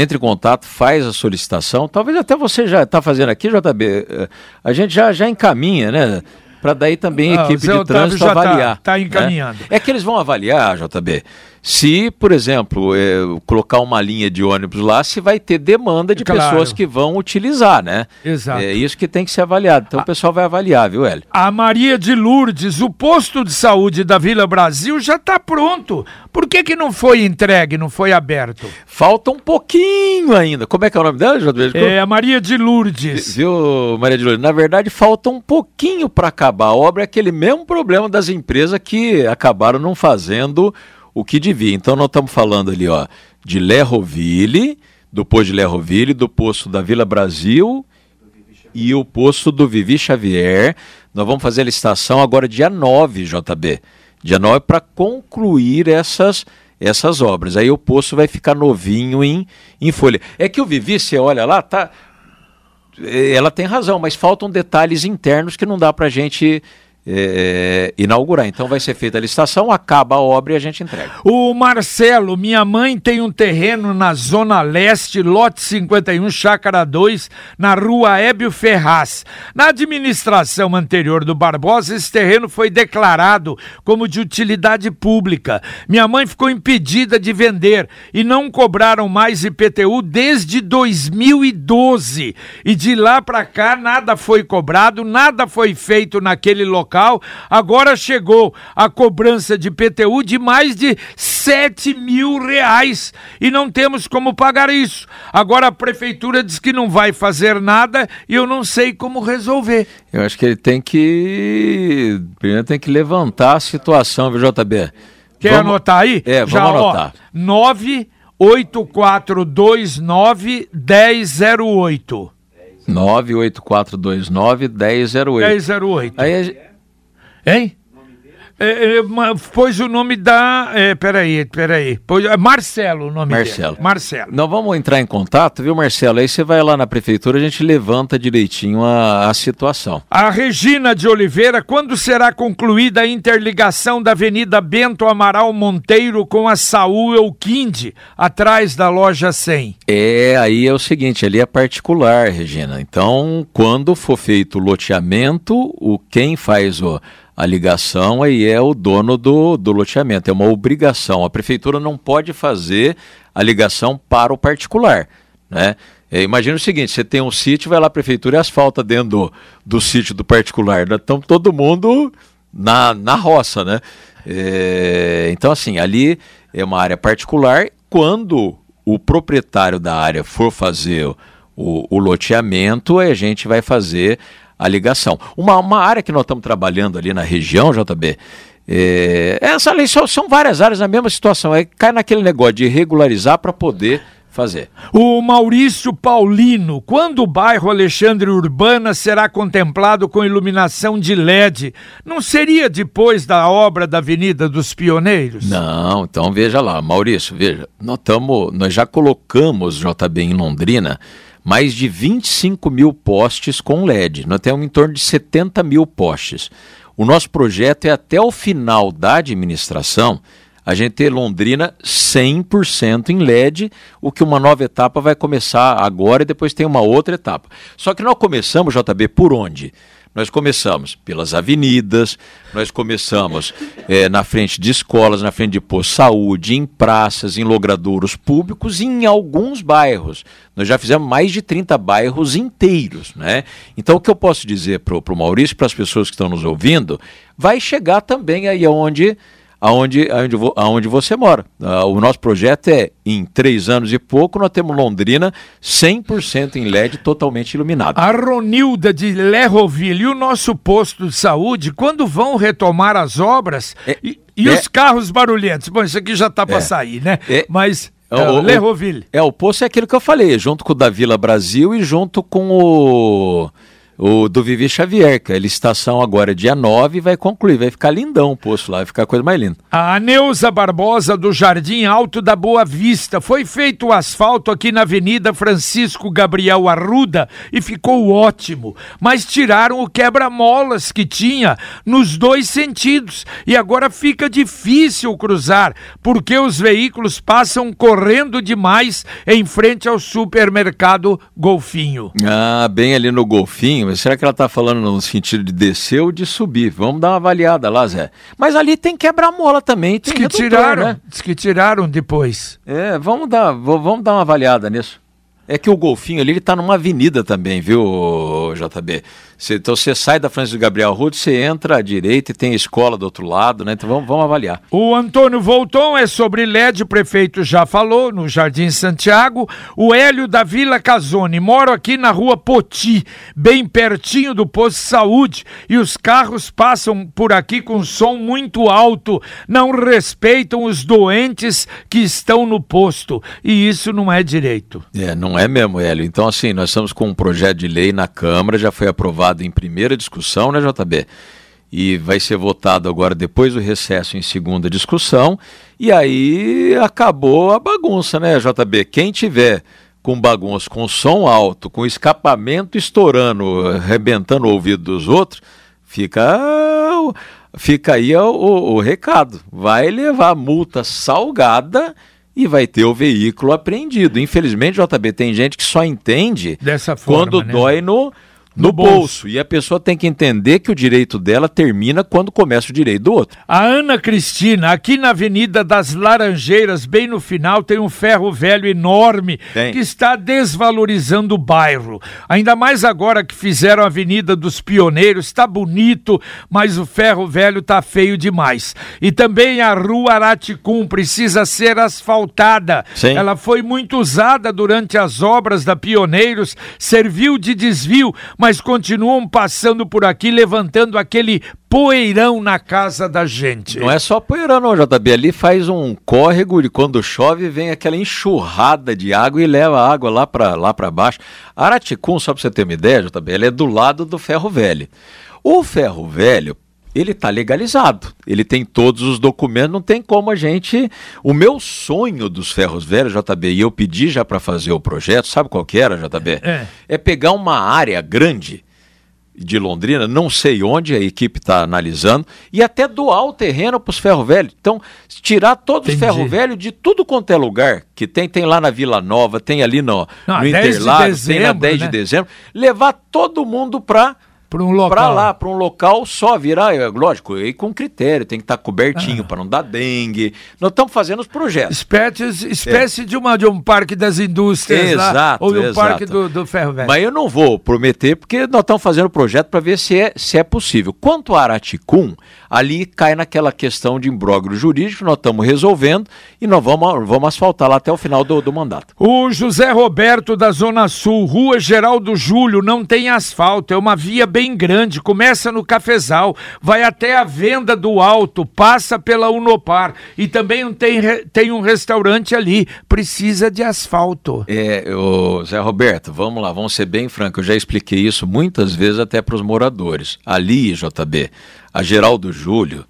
entre em contato, faz a solicitação. Talvez até você já está fazendo aqui, JB. Eh, a gente já, já encaminha, né? Para daí também a ah, equipe de trânsito tá- avaliar. Está tá encaminhando. Né? É que eles vão avaliar, JB, se, por exemplo, é, colocar uma linha de ônibus lá, se vai ter demanda de claro. pessoas que vão utilizar, né? Exato. É isso que tem que ser avaliado. Então a, o pessoal vai avaliar, viu, Hélio? A Maria de Lourdes, o posto de saúde da Vila Brasil já está pronto. Por que, que não foi entregue, não foi aberto? Falta um pouquinho ainda. Como é que é o nome dela, JB? É a Maria de Lourdes. Viu, Maria de Lourdes? Na verdade, falta um pouquinho para acabar. A obra é aquele mesmo problema das empresas que acabaram não fazendo o que devia. Então nós estamos falando ali, ó, de Lerroville, do posto de Lerroville, do posto da Vila Brasil e o posto do Vivi Xavier. Nós vamos fazer a licitação agora dia 9, JB. Dia 9 para concluir essas essas obras. Aí o poço vai ficar novinho em, em folha. É que o Vivi, você olha lá, tá ela tem razão, mas faltam detalhes internos que não dá para a gente é, inaugurar. Então vai ser feita a licitação, acaba a obra e a gente entrega. O Marcelo, minha mãe tem um terreno na Zona Leste, lote 51, Chácara 2, na rua Ébio Ferraz. Na administração anterior do Barbosa, esse terreno foi declarado como de utilidade pública. Minha mãe ficou impedida de vender e não cobraram mais IPTU desde 2012. E de lá para cá nada foi cobrado, nada foi feito naquele local local. Agora chegou a cobrança de PTU de mais de 7 mil reais e não temos como pagar isso. Agora a prefeitura diz que não vai fazer nada e eu não sei como resolver. Eu acho que ele tem que. Primeiro tem que levantar a situação, viu, JB? Quer vamos... anotar aí? É, vamos Já, anotar. Ó, 98429 1008. 98429 1008. 1008. Aí Hein? É, é, pôs o nome da. É, peraí, peraí. Pôs, é Marcelo o nome Marcelo. dele. Marcelo. Nós vamos entrar em contato, viu, Marcelo? Aí você vai lá na prefeitura, a gente levanta direitinho a, a situação. A Regina de Oliveira, quando será concluída a interligação da Avenida Bento Amaral Monteiro com a Saúl Elquinde, atrás da loja 100? É, aí é o seguinte, ali é particular, Regina. Então, quando for feito o loteamento, o quem faz o a ligação aí é o dono do, do loteamento, é uma obrigação. A prefeitura não pode fazer a ligação para o particular, né? É, imagina o seguinte, você tem um sítio, vai lá a prefeitura e asfalta dentro do, do sítio do particular. Então todo mundo na, na roça, né? É, então assim, ali é uma área particular. Quando o proprietário da área for fazer o, o loteamento, a gente vai fazer a ligação. Uma, uma área que nós estamos trabalhando ali na região, JB, é, essa lei são, são várias áreas na mesma situação. É, cai naquele negócio de regularizar para poder fazer. O Maurício Paulino, quando o bairro Alexandre Urbana será contemplado com iluminação de LED, não seria depois da obra da Avenida dos Pioneiros? Não, então veja lá, Maurício, veja, nós, tamo, nós já colocamos JB em Londrina mais de 25 mil postes com LED. Nós temos em torno de 70 mil postes. O nosso projeto é até o final da administração a gente ter Londrina 100% em LED, o que uma nova etapa vai começar agora e depois tem uma outra etapa. Só que nós começamos, JB, por onde? Nós começamos pelas avenidas, nós começamos é, na frente de escolas, na frente de posto de saúde, em praças, em logradouros públicos e em alguns bairros. Nós já fizemos mais de 30 bairros inteiros. Né? Então, o que eu posso dizer para o Maurício, para as pessoas que estão nos ouvindo, vai chegar também aí onde aonde, aonde, aonde você mora. Uh, o nosso projeto é, em três anos e pouco, nós temos Londrina 100% em LED, totalmente iluminado. A Ronilda de Lerroville e o nosso posto de saúde, quando vão retomar as obras é, e, e é, os carros barulhentos? Bom, isso aqui já está para é, sair, né? É, Mas... É, o, Lerroville. É, o posto é aquilo que eu falei, junto com o da Vila Brasil e junto com o o do Vivi Xavier, que a licitação agora é dia 9 e vai concluir, vai ficar lindão o poço lá, vai ficar a coisa mais linda. A Neuza Barbosa do Jardim Alto da Boa Vista, foi feito o asfalto aqui na Avenida Francisco Gabriel Arruda e ficou ótimo, mas tiraram o quebra-molas que tinha nos dois sentidos e agora fica difícil cruzar, porque os veículos passam correndo demais em frente ao supermercado Golfinho. Ah, bem ali no Golfinho, mas será que ela está falando no sentido de descer ou de subir? Vamos dar uma avaliada lá, Zé. Mas ali tem quebra-mola também. Tem diz que tiraram, né? diz que tiraram depois. É, vamos dar, vamos dar uma avaliada nisso. É que o golfinho ali, ele tá numa avenida também, viu, JB? Cê, então você sai da Francisco Gabriel Rude, você entra à direita e tem a escola do outro lado, né? Então vamos, vamos avaliar. O Antônio Volton é sobre LED, o prefeito já falou, no Jardim Santiago. O Hélio da Vila Casone, moro aqui na rua Poti, bem pertinho do posto de saúde, e os carros passam por aqui com som muito alto, não respeitam os doentes que estão no posto, e isso não é direito. É, não é mesmo, Hélio. Então assim, nós estamos com um projeto de lei na Câmara, já foi aprovado aprovado em primeira discussão, né, JB? E vai ser votado agora depois do recesso em segunda discussão. E aí acabou a bagunça, né, JB? Quem tiver com bagunça, com som alto, com escapamento estourando, arrebentando o ouvido dos outros, fica fica aí o, o, o recado. Vai levar multa salgada e vai ter o veículo apreendido. Infelizmente, JB, tem gente que só entende Dessa forma, quando né? dói no no, bolso. bolso. E a pessoa tem que entender que o direito dela termina quando começa o direito do outro. A Ana Cristina, aqui na Avenida das Laranjeiras, bem no final, tem um ferro velho enorme tem. que está desvalorizando o bairro. Ainda mais agora que fizeram a Avenida dos Pioneiros, está bonito, mas o ferro velho está feio demais. E também a Rua Araticum precisa ser asfaltada. Sim. Ela foi muito usada durante as obras da Pioneiros, serviu de desvio, mas mas continuam passando por aqui levantando aquele poeirão na casa da gente. Não é só poeirão não, JB, ali faz um córrego e quando chove vem aquela enxurrada de água e leva a água lá para lá para baixo. Araticum, só para você ter uma ideia, JB, ele é do lado do Ferro Velho. O Ferro Velho, ele está legalizado. Ele tem todos os documentos, não tem como a gente. O meu sonho dos ferros velhos, JB, e eu pedi já para fazer o projeto, sabe qual que era, JB? É. é pegar uma área grande de Londrina, não sei onde a equipe está analisando, e até doar o terreno para os ferro velhos. Então, tirar todos Entendi. os ferro velhos de tudo quanto é lugar que tem, tem lá na Vila Nova, tem ali no, não, no Interlagos, tem na 10 né? de dezembro, levar todo mundo para para um local. Para lá, para um local só virar, é, lógico, e com critério, tem que estar tá cobertinho ah. para não dar dengue. Nós estamos fazendo os projetos. Espécie, espécie é. de, uma, de um parque das indústrias exato, lá, ou de um exato. parque do, do ferro velho. Mas eu não vou prometer, porque nós estamos fazendo o projeto para ver se é, se é possível. Quanto a Araticum, ali cai naquela questão de imbróglio jurídico, nós estamos resolvendo e nós vamos, vamos asfaltar lá até o final do, do mandato. O José Roberto da Zona Sul, Rua Geraldo Júlio, não tem asfalto, é uma via bem grande, começa no Cafezal, vai até a venda do alto, passa pela Unopar e também tem, tem um restaurante ali, precisa de asfalto. É, o Zé Roberto, vamos lá, vamos ser bem franco, eu já expliquei isso muitas vezes até para os moradores. Ali, JB, a Geraldo Júlio,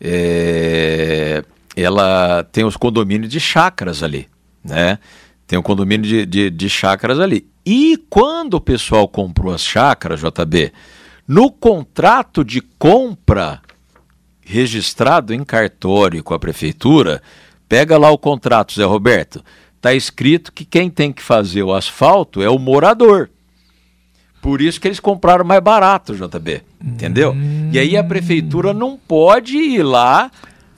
é, ela tem os condomínios de chácaras ali, né? Tem um condomínio de, de, de chácaras ali. E quando o pessoal comprou as chácaras, JB, no contrato de compra registrado em cartório com a prefeitura, pega lá o contrato, Zé Roberto, está escrito que quem tem que fazer o asfalto é o morador. Por isso que eles compraram mais barato, JB. Entendeu? Hum. E aí a prefeitura não pode ir lá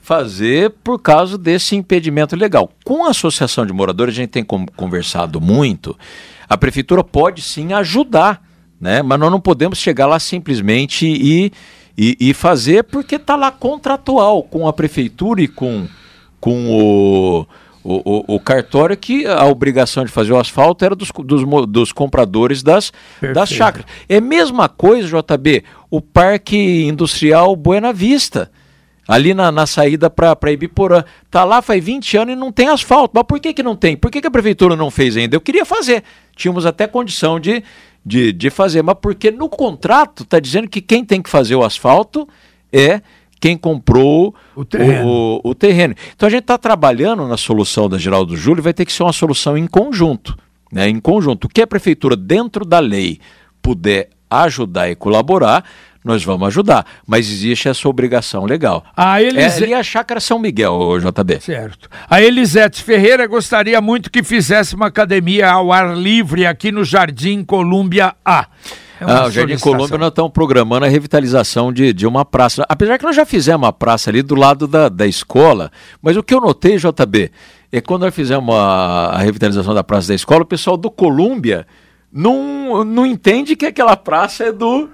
fazer por causa desse impedimento legal. Com a associação de moradores, a gente tem conversado muito. A prefeitura pode sim ajudar, né? Mas nós não podemos chegar lá simplesmente e, e, e fazer porque está lá contratual com a prefeitura e com, com o o, o, o, cartório que a obrigação de fazer o asfalto era dos, dos, dos compradores das, das chácaras. É a mesma coisa, JB, o Parque Industrial Buena Vista, ali na, na saída para Ibiporã. Está lá faz 20 anos e não tem asfalto. Mas por que, que não tem? Por que, que a prefeitura não fez ainda? Eu queria fazer. Tínhamos até condição de, de, de fazer, mas porque no contrato está dizendo que quem tem que fazer o asfalto é quem comprou o terreno. O, o, o terreno. Então a gente está trabalhando na solução da Geraldo Júlio, vai ter que ser uma solução em conjunto. Né? Em conjunto. O que a prefeitura, dentro da lei, puder ajudar e colaborar, nós vamos ajudar. Mas existe essa obrigação legal. A Elis... É ali a Chácara São Miguel, JB. Certo. A Elisete Ferreira gostaria muito que fizesse uma academia ao ar livre aqui no Jardim Colúmbia A. É ah, o Jardim Colômbia nós estamos programando a revitalização de, de uma praça. Apesar que nós já fizemos uma praça ali do lado da, da escola, mas o que eu notei, JB, é que quando nós fizemos a, a revitalização da praça da escola, o pessoal do Colômbia não, não entende que aquela praça é do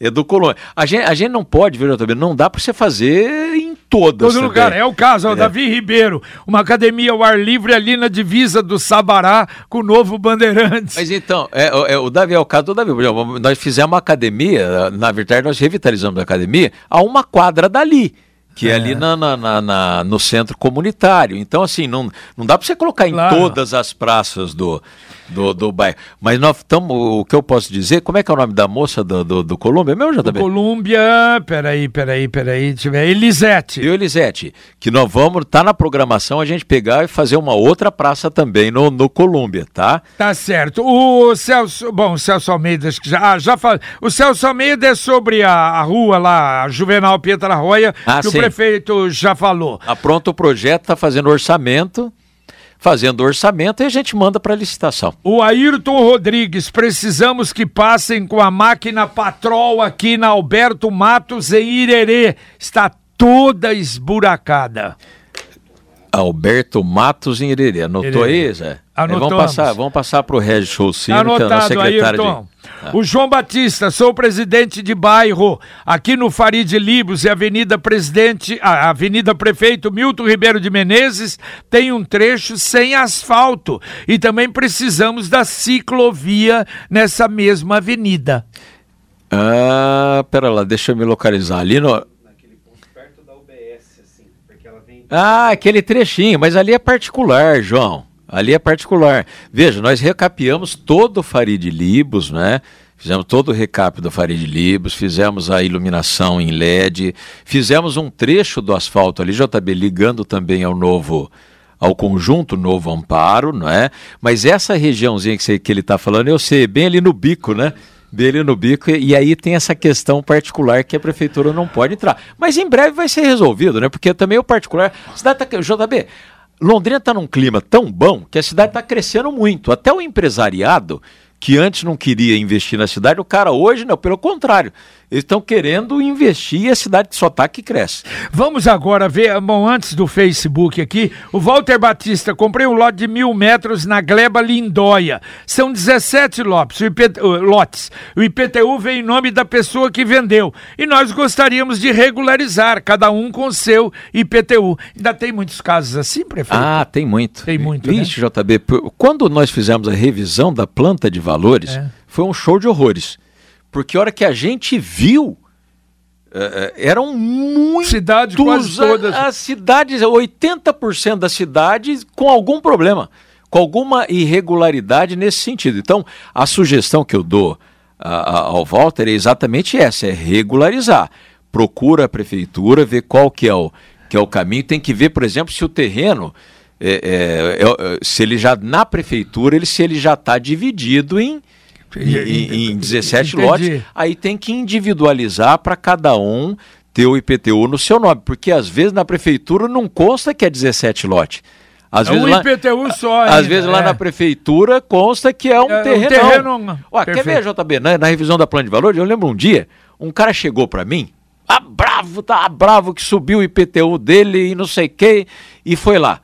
é do Colônia. A gente, a gente não pode, viu, também, não dá para você fazer em todas. Todo lugar. É o caso, é. o Davi Ribeiro, uma academia ao ar livre ali na divisa do Sabará com o novo Bandeirantes. Mas então, é, é o Davi é o caso do Davi. Nós fizemos uma academia, na verdade, nós revitalizamos a academia a uma quadra dali que é, é ali na, na, na, no centro comunitário. Então, assim, não, não dá para você colocar claro. em todas as praças do, do, do bairro. Mas nós estamos, o que eu posso dizer, como é que é o nome da moça do, do, do Colômbia? Meu, já também. Colômbia, peraí, peraí, peraí, tiver Elisete. E Elisete, que nós vamos, tá na programação a gente pegar e fazer uma outra praça também no, no Colômbia, tá? Tá certo. O Celso, bom, o Celso Almeida, acho que já, ah, já falou. O Celso Almeida é sobre a, a rua lá, a Juvenal Pietra Roya, ah, que sim. o prefeito já falou. Apronta o projeto, tá fazendo orçamento fazendo orçamento e a gente manda para licitação. O Ayrton Rodrigues, precisamos que passem com a máquina Patrol aqui na Alberto Matos em Irerê. Está toda esburacada. Alberto Matos em Irerê. Anotou Irerê. aí, Zé? Anotamos. É, vamos passar, vamos passar para o Regis Choucino, que é a secretária Ayrton. de... Ah. O João Batista, sou presidente de bairro aqui no Farid Libos e Avenida Presidente, a Avenida Prefeito Milton Ribeiro de Menezes tem um trecho sem asfalto e também precisamos da ciclovia nessa mesma avenida. Ah, pera lá, deixa eu me localizar ali no Ah, aquele trechinho, mas ali é particular, João. Ali é particular. Veja, nós recapeamos todo o Farid Libos, né? Fizemos todo o recap do Farid Libros, fizemos a iluminação em LED, fizemos um trecho do asfalto ali, JB, ligando também ao novo ao conjunto Novo Amparo, não é? Mas essa regiãozinha que, você, que ele está falando, eu sei, bem ali no bico, né? Dele no bico, e, aí tem essa questão particular que a prefeitura não pode entrar. Mas em breve vai ser resolvido, né? Porque também o particular. A cidade tá, JB, Londrina está num clima tão bom que a cidade está crescendo muito. Até o empresariado que antes não queria investir na cidade, o cara hoje não, pelo contrário. Eles estão querendo investir e a cidade só está que cresce. Vamos agora ver, bom, antes do Facebook aqui, o Walter Batista, comprei um lote de mil metros na Gleba Lindóia. São 17 lotes. O, IP, lotes. o IPTU vem em nome da pessoa que vendeu. E nós gostaríamos de regularizar, cada um com o seu IPTU. Ainda tem muitos casos assim, prefeito? Ah, tem muito. Tem muito, Vixe, né? JB, quando nós fizemos a revisão da planta de valores, é. foi um show de horrores porque a hora que a gente viu, uh, eram muitos. Cidades quase todas. As cidades, 80% das cidades com algum problema, com alguma irregularidade nesse sentido. Então, a sugestão que eu dou ao Walter é exatamente essa: é regularizar. Procura a prefeitura, ver qual que é o, que é o caminho. Tem que ver, por exemplo, se o terreno. É, é, é, se ele já na prefeitura, ele, se ele já está dividido em, em, em 17 Entendi. lotes, aí tem que individualizar para cada um ter o IPTU no seu nome, porque às vezes na prefeitura não consta que é 17 lotes. Às é vezes um lá, IPTU só. Às vezes é. lá na prefeitura consta que é um é, terreno. Um terreno Ó, quer ver, JB? Na, na, revisão da plano de valores, eu lembro um dia, um cara chegou para mim, ah, bravo, tá bravo que subiu o IPTU dele e não sei o que, e foi lá.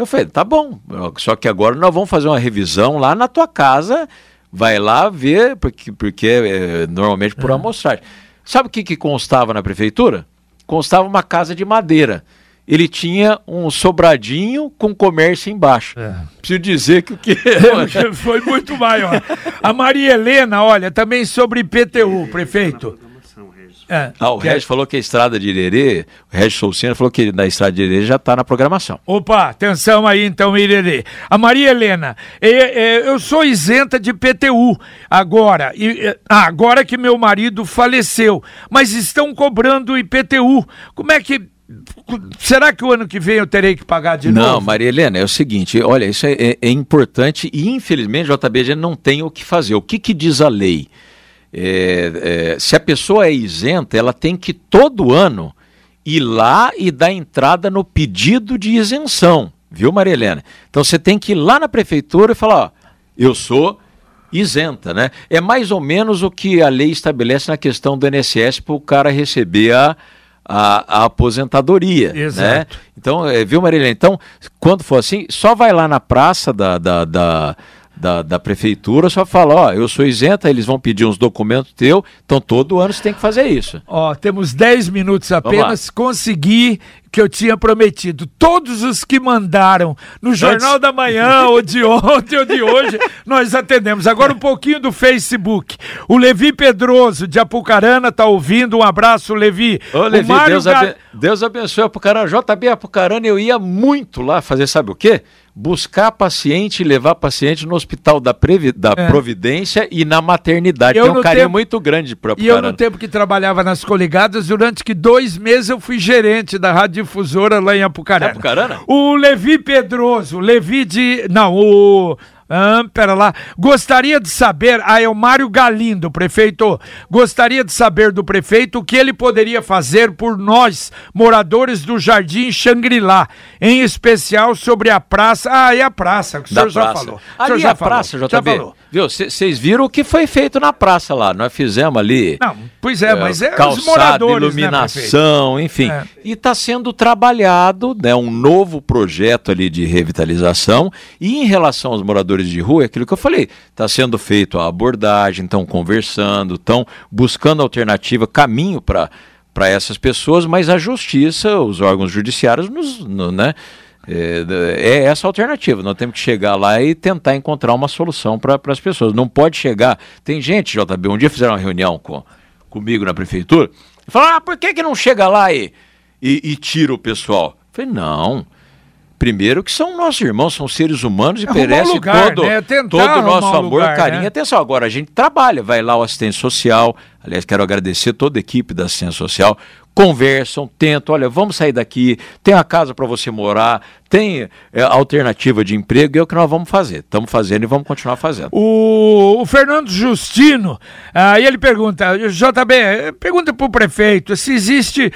Eu falei, tá bom, só que agora nós vamos fazer uma revisão lá na tua casa vai lá ver, porque, porque é, normalmente por é. amostragem. Sabe o que, que constava na prefeitura? Constava uma casa de madeira. Ele tinha um sobradinho com comércio embaixo. É. Preciso dizer que o que. Foi muito maior. A Maria Helena, olha, também sobre IPTU, prefeito. É, ah, o Regis é... falou que a estrada de Irerê, o Regis Soucina falou que na estrada de Irerê já está na programação. Opa, atenção aí então, Irerê. A Maria Helena, é, eu sou isenta de PTU agora, ah, agora que meu marido faleceu, mas estão cobrando IPTU. Como é que Será que o ano que vem eu terei que pagar de não, novo? Não, Maria Helena, é o seguinte, olha, isso é, é, é importante e infelizmente a JBG não tem o que fazer. O que, que diz a lei? É, é, se a pessoa é isenta, ela tem que todo ano ir lá e dar entrada no pedido de isenção, viu, Maria Helena? Então você tem que ir lá na prefeitura e falar: ó, eu sou isenta, né? É mais ou menos o que a lei estabelece na questão do INSS para o cara receber a, a, a aposentadoria, né? Exato. né? Então, é, viu, Maria Helena? Então, quando for assim, só vai lá na praça da, da, da da, da prefeitura só fala, ó, eu sou isenta, eles vão pedir uns documentos teu, então todo ano você tem que fazer isso. Ó, temos 10 minutos apenas, consegui que eu tinha prometido. Todos os que mandaram no Jornal Antes... da Manhã, ou de ontem, ou de hoje, nós atendemos. Agora um pouquinho do Facebook. O Levi Pedroso, de Apucarana, tá ouvindo. Um abraço, Levi. Ô, Levi, Deus, Ga... Deus abençoe Apucarana. JB Apucarana, eu ia muito lá fazer, sabe o quê? buscar paciente e levar paciente no hospital da, Previ da é. Providência e na maternidade. Eu Tem um carinho tempo, muito grande para E eu, no tempo que trabalhava nas coligadas, durante que dois meses eu fui gerente da radiodifusora lá em Apucarana. Apucarana? O Levi Pedroso, Levi de... Não, o... Ah, pera lá. Gostaria de saber, ah, é o Mário Galindo, prefeito. Gostaria de saber do prefeito o que ele poderia fazer por nós, moradores do Jardim Xangri-Lá, em especial sobre a praça. Ah, e a praça, que o senhor já falou. Ali já a falou. praça, JB. Já falou. Viu, vocês viram o que foi feito na praça lá? Nós fizemos ali. Não, pois é, é mas é calçada, os moradores, né, iluminação, né, enfim. É. E está sendo trabalhado, né, um novo projeto ali de revitalização. E em relação aos moradores de rua, é aquilo que eu falei, está sendo feito a abordagem, estão conversando, estão buscando alternativa, caminho para para essas pessoas, mas a justiça, os órgãos judiciários nos, no, né, é, é, essa a alternativa. Nós temos que chegar lá e tentar encontrar uma solução para as pessoas. Não pode chegar. Tem gente, JB, um dia fizeram uma reunião com, comigo na prefeitura e falaram: ah, por que, que não chega lá e, e, e tira o pessoal? Eu falei: não. Primeiro que são nossos irmãos, são seres humanos e merece lugar, todo, né? todo o nosso amor, lugar, carinho. Né? Atenção, agora a gente trabalha, vai lá o assistente social. Aliás, quero agradecer toda a equipe da assistência social conversam, tentam, olha, vamos sair daqui, tem uma casa para você morar, tem é, alternativa de emprego, e é o que nós vamos fazer. Estamos fazendo e vamos continuar fazendo. O, o Fernando Justino, aí ele pergunta, JB, pergunta para o prefeito se existe,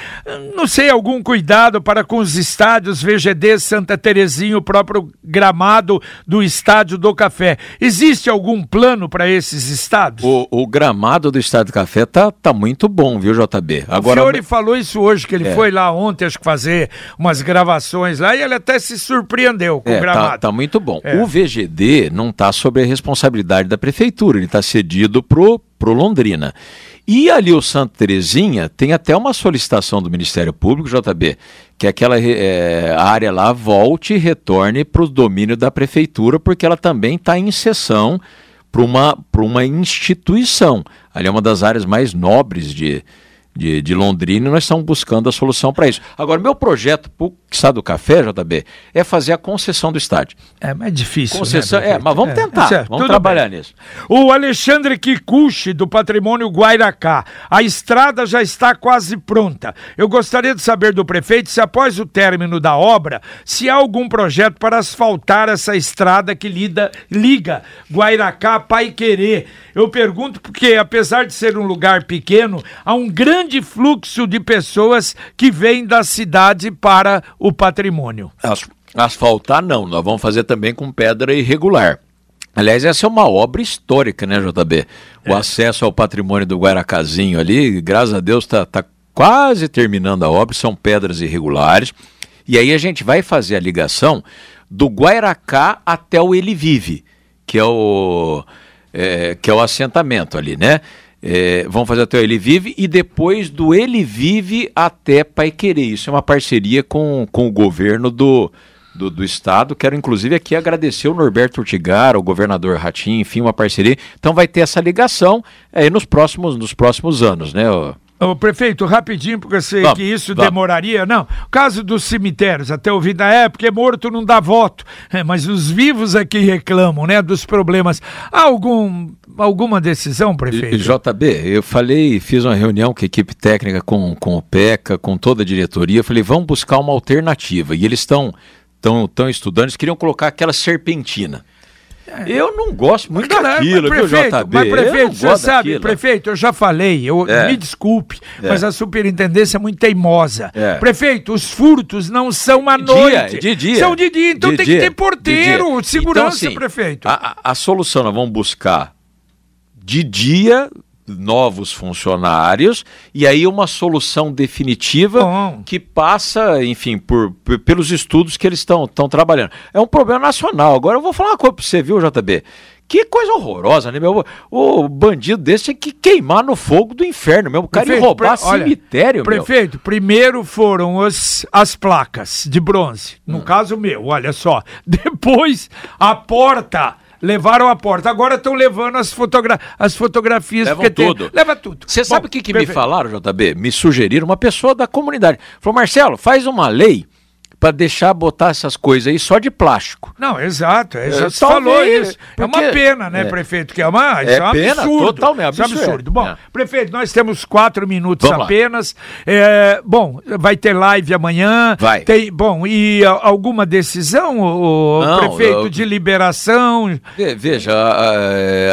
não sei, algum cuidado para com os estádios VGD Santa Terezinha, o próprio gramado do estádio do Café. Existe algum plano para esses estádios? O, o, gramado do estádio do Café tá, tá muito bom, viu, JB? Agora, o Fiore falou isso hoje, que ele é. foi lá ontem, acho que fazer umas gravações lá, e ele até se surpreendeu com é, o tá, gramado. Tá, tá muito bom. É. O VGD não está sob a responsabilidade da prefeitura, ele está cedido pro, pro Londrina. E ali o Santa Terezinha tem até uma solicitação do Ministério Público, JB, que aquela é, área lá volte e retorne para o domínio da prefeitura, porque ela também está em sessão para uma, uma instituição. Ali é uma das áreas mais nobres de, de, de Londrina e nós estamos buscando a solução para isso. Agora, meu projeto para o Estado do Café, JB, é fazer a concessão do estádio. É, mas é difícil. Né, concessão, né, é, mas vamos é, tentar, certo, vamos trabalhar bem. nisso. O Alexandre Kikuchi, do Patrimônio Guairacá. A estrada já está quase pronta. Eu gostaria de saber do prefeito se após o término da obra, se há algum projeto para asfaltar essa estrada que lida, liga Guairacá a Paiquerê. Eu pergunto porque, apesar de ser um lugar pequeno, há um grande grande fluxo de pessoas que vêm da cidade para o patrimônio. As, asfaltar não, nós vamos fazer também com pedra irregular. Aliás, essa é uma obra histórica, né, JB? O é. acesso ao patrimônio do Guaracazinho ali, graças a Deus, está tá quase terminando a obra, são pedras irregulares. E aí a gente vai fazer a ligação do Guairacá até o Ele Vive, que é o, é, que é o assentamento ali, né? É, vão fazer até o Ele Vive e depois do Ele Vive até Pai Querer. Isso é uma parceria com, com o governo do, do, do, estado. Quero inclusive aqui agradecer o Norberto Urtigar, o governador Ratinho, enfim, uma parceria. Então vai ter essa ligação aí nos próximos, nos próximos anos, né? Ô, prefeito, rapidinho, porque eu sei vamos, que isso vamos. demoraria. Não, o caso dos cemitérios, até ouvi da época, é morto não dá voto. É, mas os vivos aqui reclamam, né, dos problemas. Há algum, alguma decisão, prefeito? JB, eu falei, fiz uma reunião com a equipe técnica, com, com o PECA, com toda a diretoria, falei, vamos buscar uma alternativa. E eles estão tão, tão estudando, eles queriam colocar aquela serpentina. É. Eu não gosto muito Caramba, daquilo, prefeito, viu, JB? Mas, prefeito, você sabe, daquilo. prefeito, eu já falei, eu, é. me desculpe, é. mas a superintendência é muito teimosa. É. Prefeito, os furtos não são à noite. de dia. São de dia, então de tem dia, que ter porteiro, segurança, então, assim, prefeito. A, a solução nós vamos buscar de dia novos funcionários e aí uma solução definitiva Bom. que passa, enfim, por, por, pelos estudos que eles estão trabalhando. É um problema nacional. Agora eu vou falar uma coisa para você, viu, JB? Que coisa horrorosa, né, meu? O bandido desse tinha que queimar no fogo do inferno mesmo. O cara prefeito, ia roubar pre... cemitério, olha, Prefeito, primeiro foram os, as placas de bronze. No hum. caso meu, olha só. Depois, a porta levaram a porta. Agora estão levando as, fotogra as fotografias. Levam tudo. Tem... Leva tudo. Você sabe o que, que me falaram, JB? Me sugeriram, uma pessoa da comunidade. Falou, Marcelo, faz uma lei para deixar botar essas coisas aí só de plástico. Não, exato. É, já é, falou isso. É uma pena, né, é. prefeito? Que é uma é, é um pena, absurdo. totalmente absurdo. Isso é absurdo. Bom, é. prefeito, nós temos quatro minutos Vamos apenas. É, bom, vai ter live amanhã. Vai. Tem, bom, e alguma decisão, o Não, prefeito, eu... de liberação? Veja,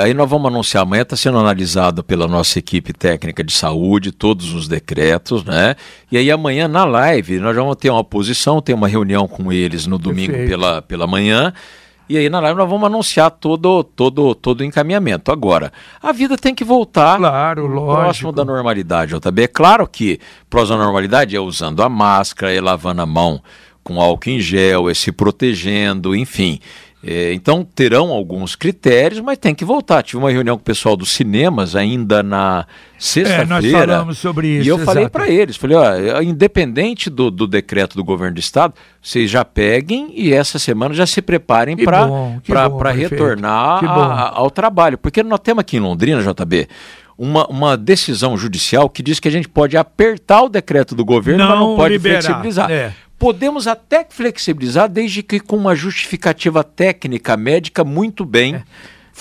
aí nós vamos anunciar amanhã, está sendo analisado pela nossa equipe técnica de saúde, todos os decretos, né? E aí amanhã na live nós vamos ter uma posição, tem uma reunião com eles no domingo pela, pela manhã. E aí na live nós vamos anunciar todo todo todo o encaminhamento. Agora, a vida tem que voltar claro, lógico. próximo da normalidade, JB. É claro que próximo da normalidade é usando a máscara, é lavando a mão com álcool em gel, é se protegendo, enfim. É, então terão alguns critérios, mas tem que voltar. Tive uma reunião com o pessoal dos cinemas ainda na sexta-feira. É, nós falamos sobre isso. E eu exato. falei para eles, falei, ó, independente do, do, decreto do governo do estado, vocês já peguem e essa semana já se preparem para retornar a, ao trabalho. Porque nós temos aqui em Londrina, JB, uma, uma decisão judicial que diz que a gente pode apertar o decreto do governo, não mas não pode liberar. flexibilizar. É. Podemos até flexibilizar, desde que com uma justificativa técnica médica muito bem. É.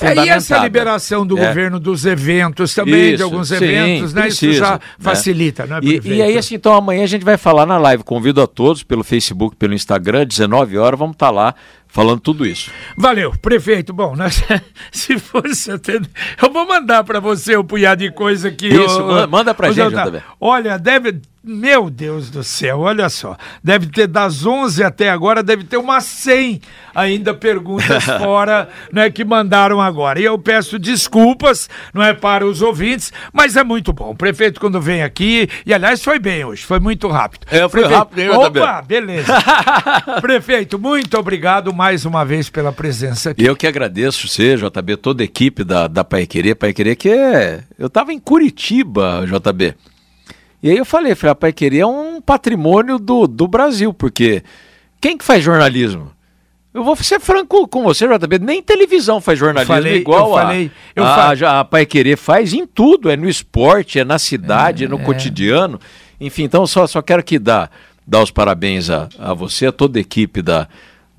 É, e essa liberação do é. governo dos eventos também, Isso, de alguns eventos, sim, né? Precisa, Isso já né? facilita, né? E, e, aí, assim, então amanhã a gente vai falar na live. Convido a todos pelo Facebook, pelo Instagram, 19 horas, vamos estar tá lá falando tudo isso. Valeu, prefeito. Bom, nós, se fosse até. Eu vou mandar para você o um punhado de coisa que. Isso, eu, manda para gente. Olha, deve. Meu Deus do céu, olha só. Deve ter das 11 até agora, deve ter umas 100 ainda perguntas fora, né, que mandaram agora. E eu peço desculpas, não é para os ouvintes, mas é muito bom. O prefeito quando vem aqui, e aliás foi bem hoje, foi muito rápido. É, foi prefeito, rápido, hein, Opa, beleza. prefeito, muito obrigado mais uma vez pela presença aqui. Eu que agradeço você, JB, toda a equipe da, da Pai Querer. Pai Querer que é... Eu estava em Curitiba, JB. E aí eu falei, falei, a Pai Querer é um patrimônio do, do Brasil, porque quem que faz jornalismo? Eu vou ser franco com você, JB. Nem televisão faz jornalismo falei, igual eu falei, eu a, a, a Pai Querer faz em tudo. É no esporte, é na cidade, é, é no é. cotidiano. Enfim, então só, só quero que dar, dar os parabéns a, a você, a toda a equipe da,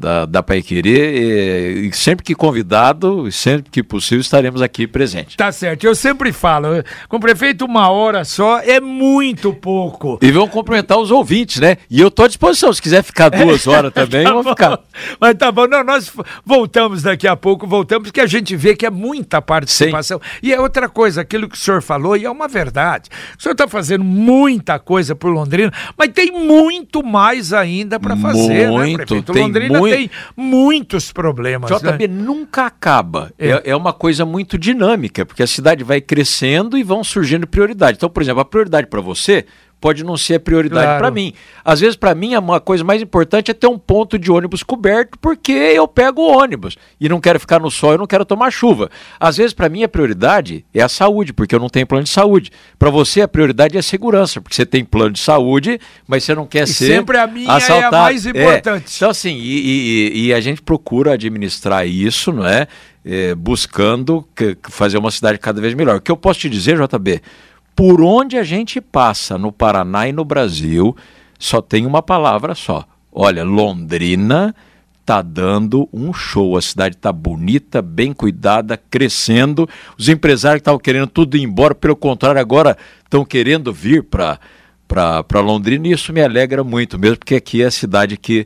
da, da Pai Querer e, e, sempre que convidado, sempre que possível, estaremos aqui presentes. Tá certo, eu sempre falo, com o prefeito uma hora só é muito pouco. E vão cumprimentar os ouvintes, né? E eu tô à disposição, se quiser ficar duas horas também, tá vou ficar. Mas tá bom, não, nós voltamos daqui a pouco, voltamos, porque a gente vê que é muita participação. Sim. E é outra coisa, aquilo que o senhor falou, e é uma verdade. O senhor está fazendo muita coisa por Londrina, mas tem muito mais ainda para fazer, né, muito, né, prefeito? Londrina muito tem muitos problemas. JB né? nunca acaba. É. é. É, uma coisa muito dinâmica, porque a cidade vai crescendo e vão surgindo prioridades. Então, por exemplo, a prioridade para você pode não ser a prioridade claro. para mim. Às vezes, para mim, uma coisa mais importante é ter um ponto de ônibus coberto, porque eu pego o ônibus e não quero ficar no sol, eu não quero tomar chuva. Às vezes, para mim, a prioridade é a saúde, porque eu não tenho plano de saúde. Para você, a prioridade é a segurança, porque você tem plano de saúde, mas você não quer e ser sempre a minha assaltado. é a mais importante. É. Então, assim, e, e, e, a gente procura administrar isso, não é? é buscando que, fazer uma cidade cada vez melhor. O que eu posso te dizer, JB, por onde a gente passa no Paraná e no Brasil, só tem uma palavra só. Olha, Londrina está dando um show. A cidade está bonita, bem cuidada, crescendo. Os empresários que estavam querendo tudo ir embora, pelo contrário, agora estão querendo vir para Londrina e isso me alegra muito mesmo, porque aqui é a cidade que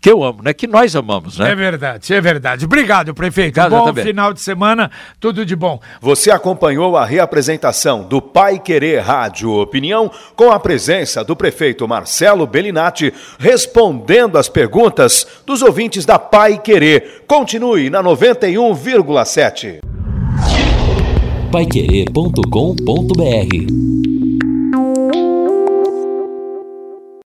que eu amo, né? Que nós amamos, né? É verdade, é verdade. Obrigado, prefeito. Obrigado, bom final de semana, tudo de bom. Você acompanhou a reapresentação do Pai Querer Rádio Opinião com a presença do prefeito Marcelo Bellinati respondendo as perguntas dos ouvintes da Pai Querer. Continue na 91,7. Paiquerê.com.br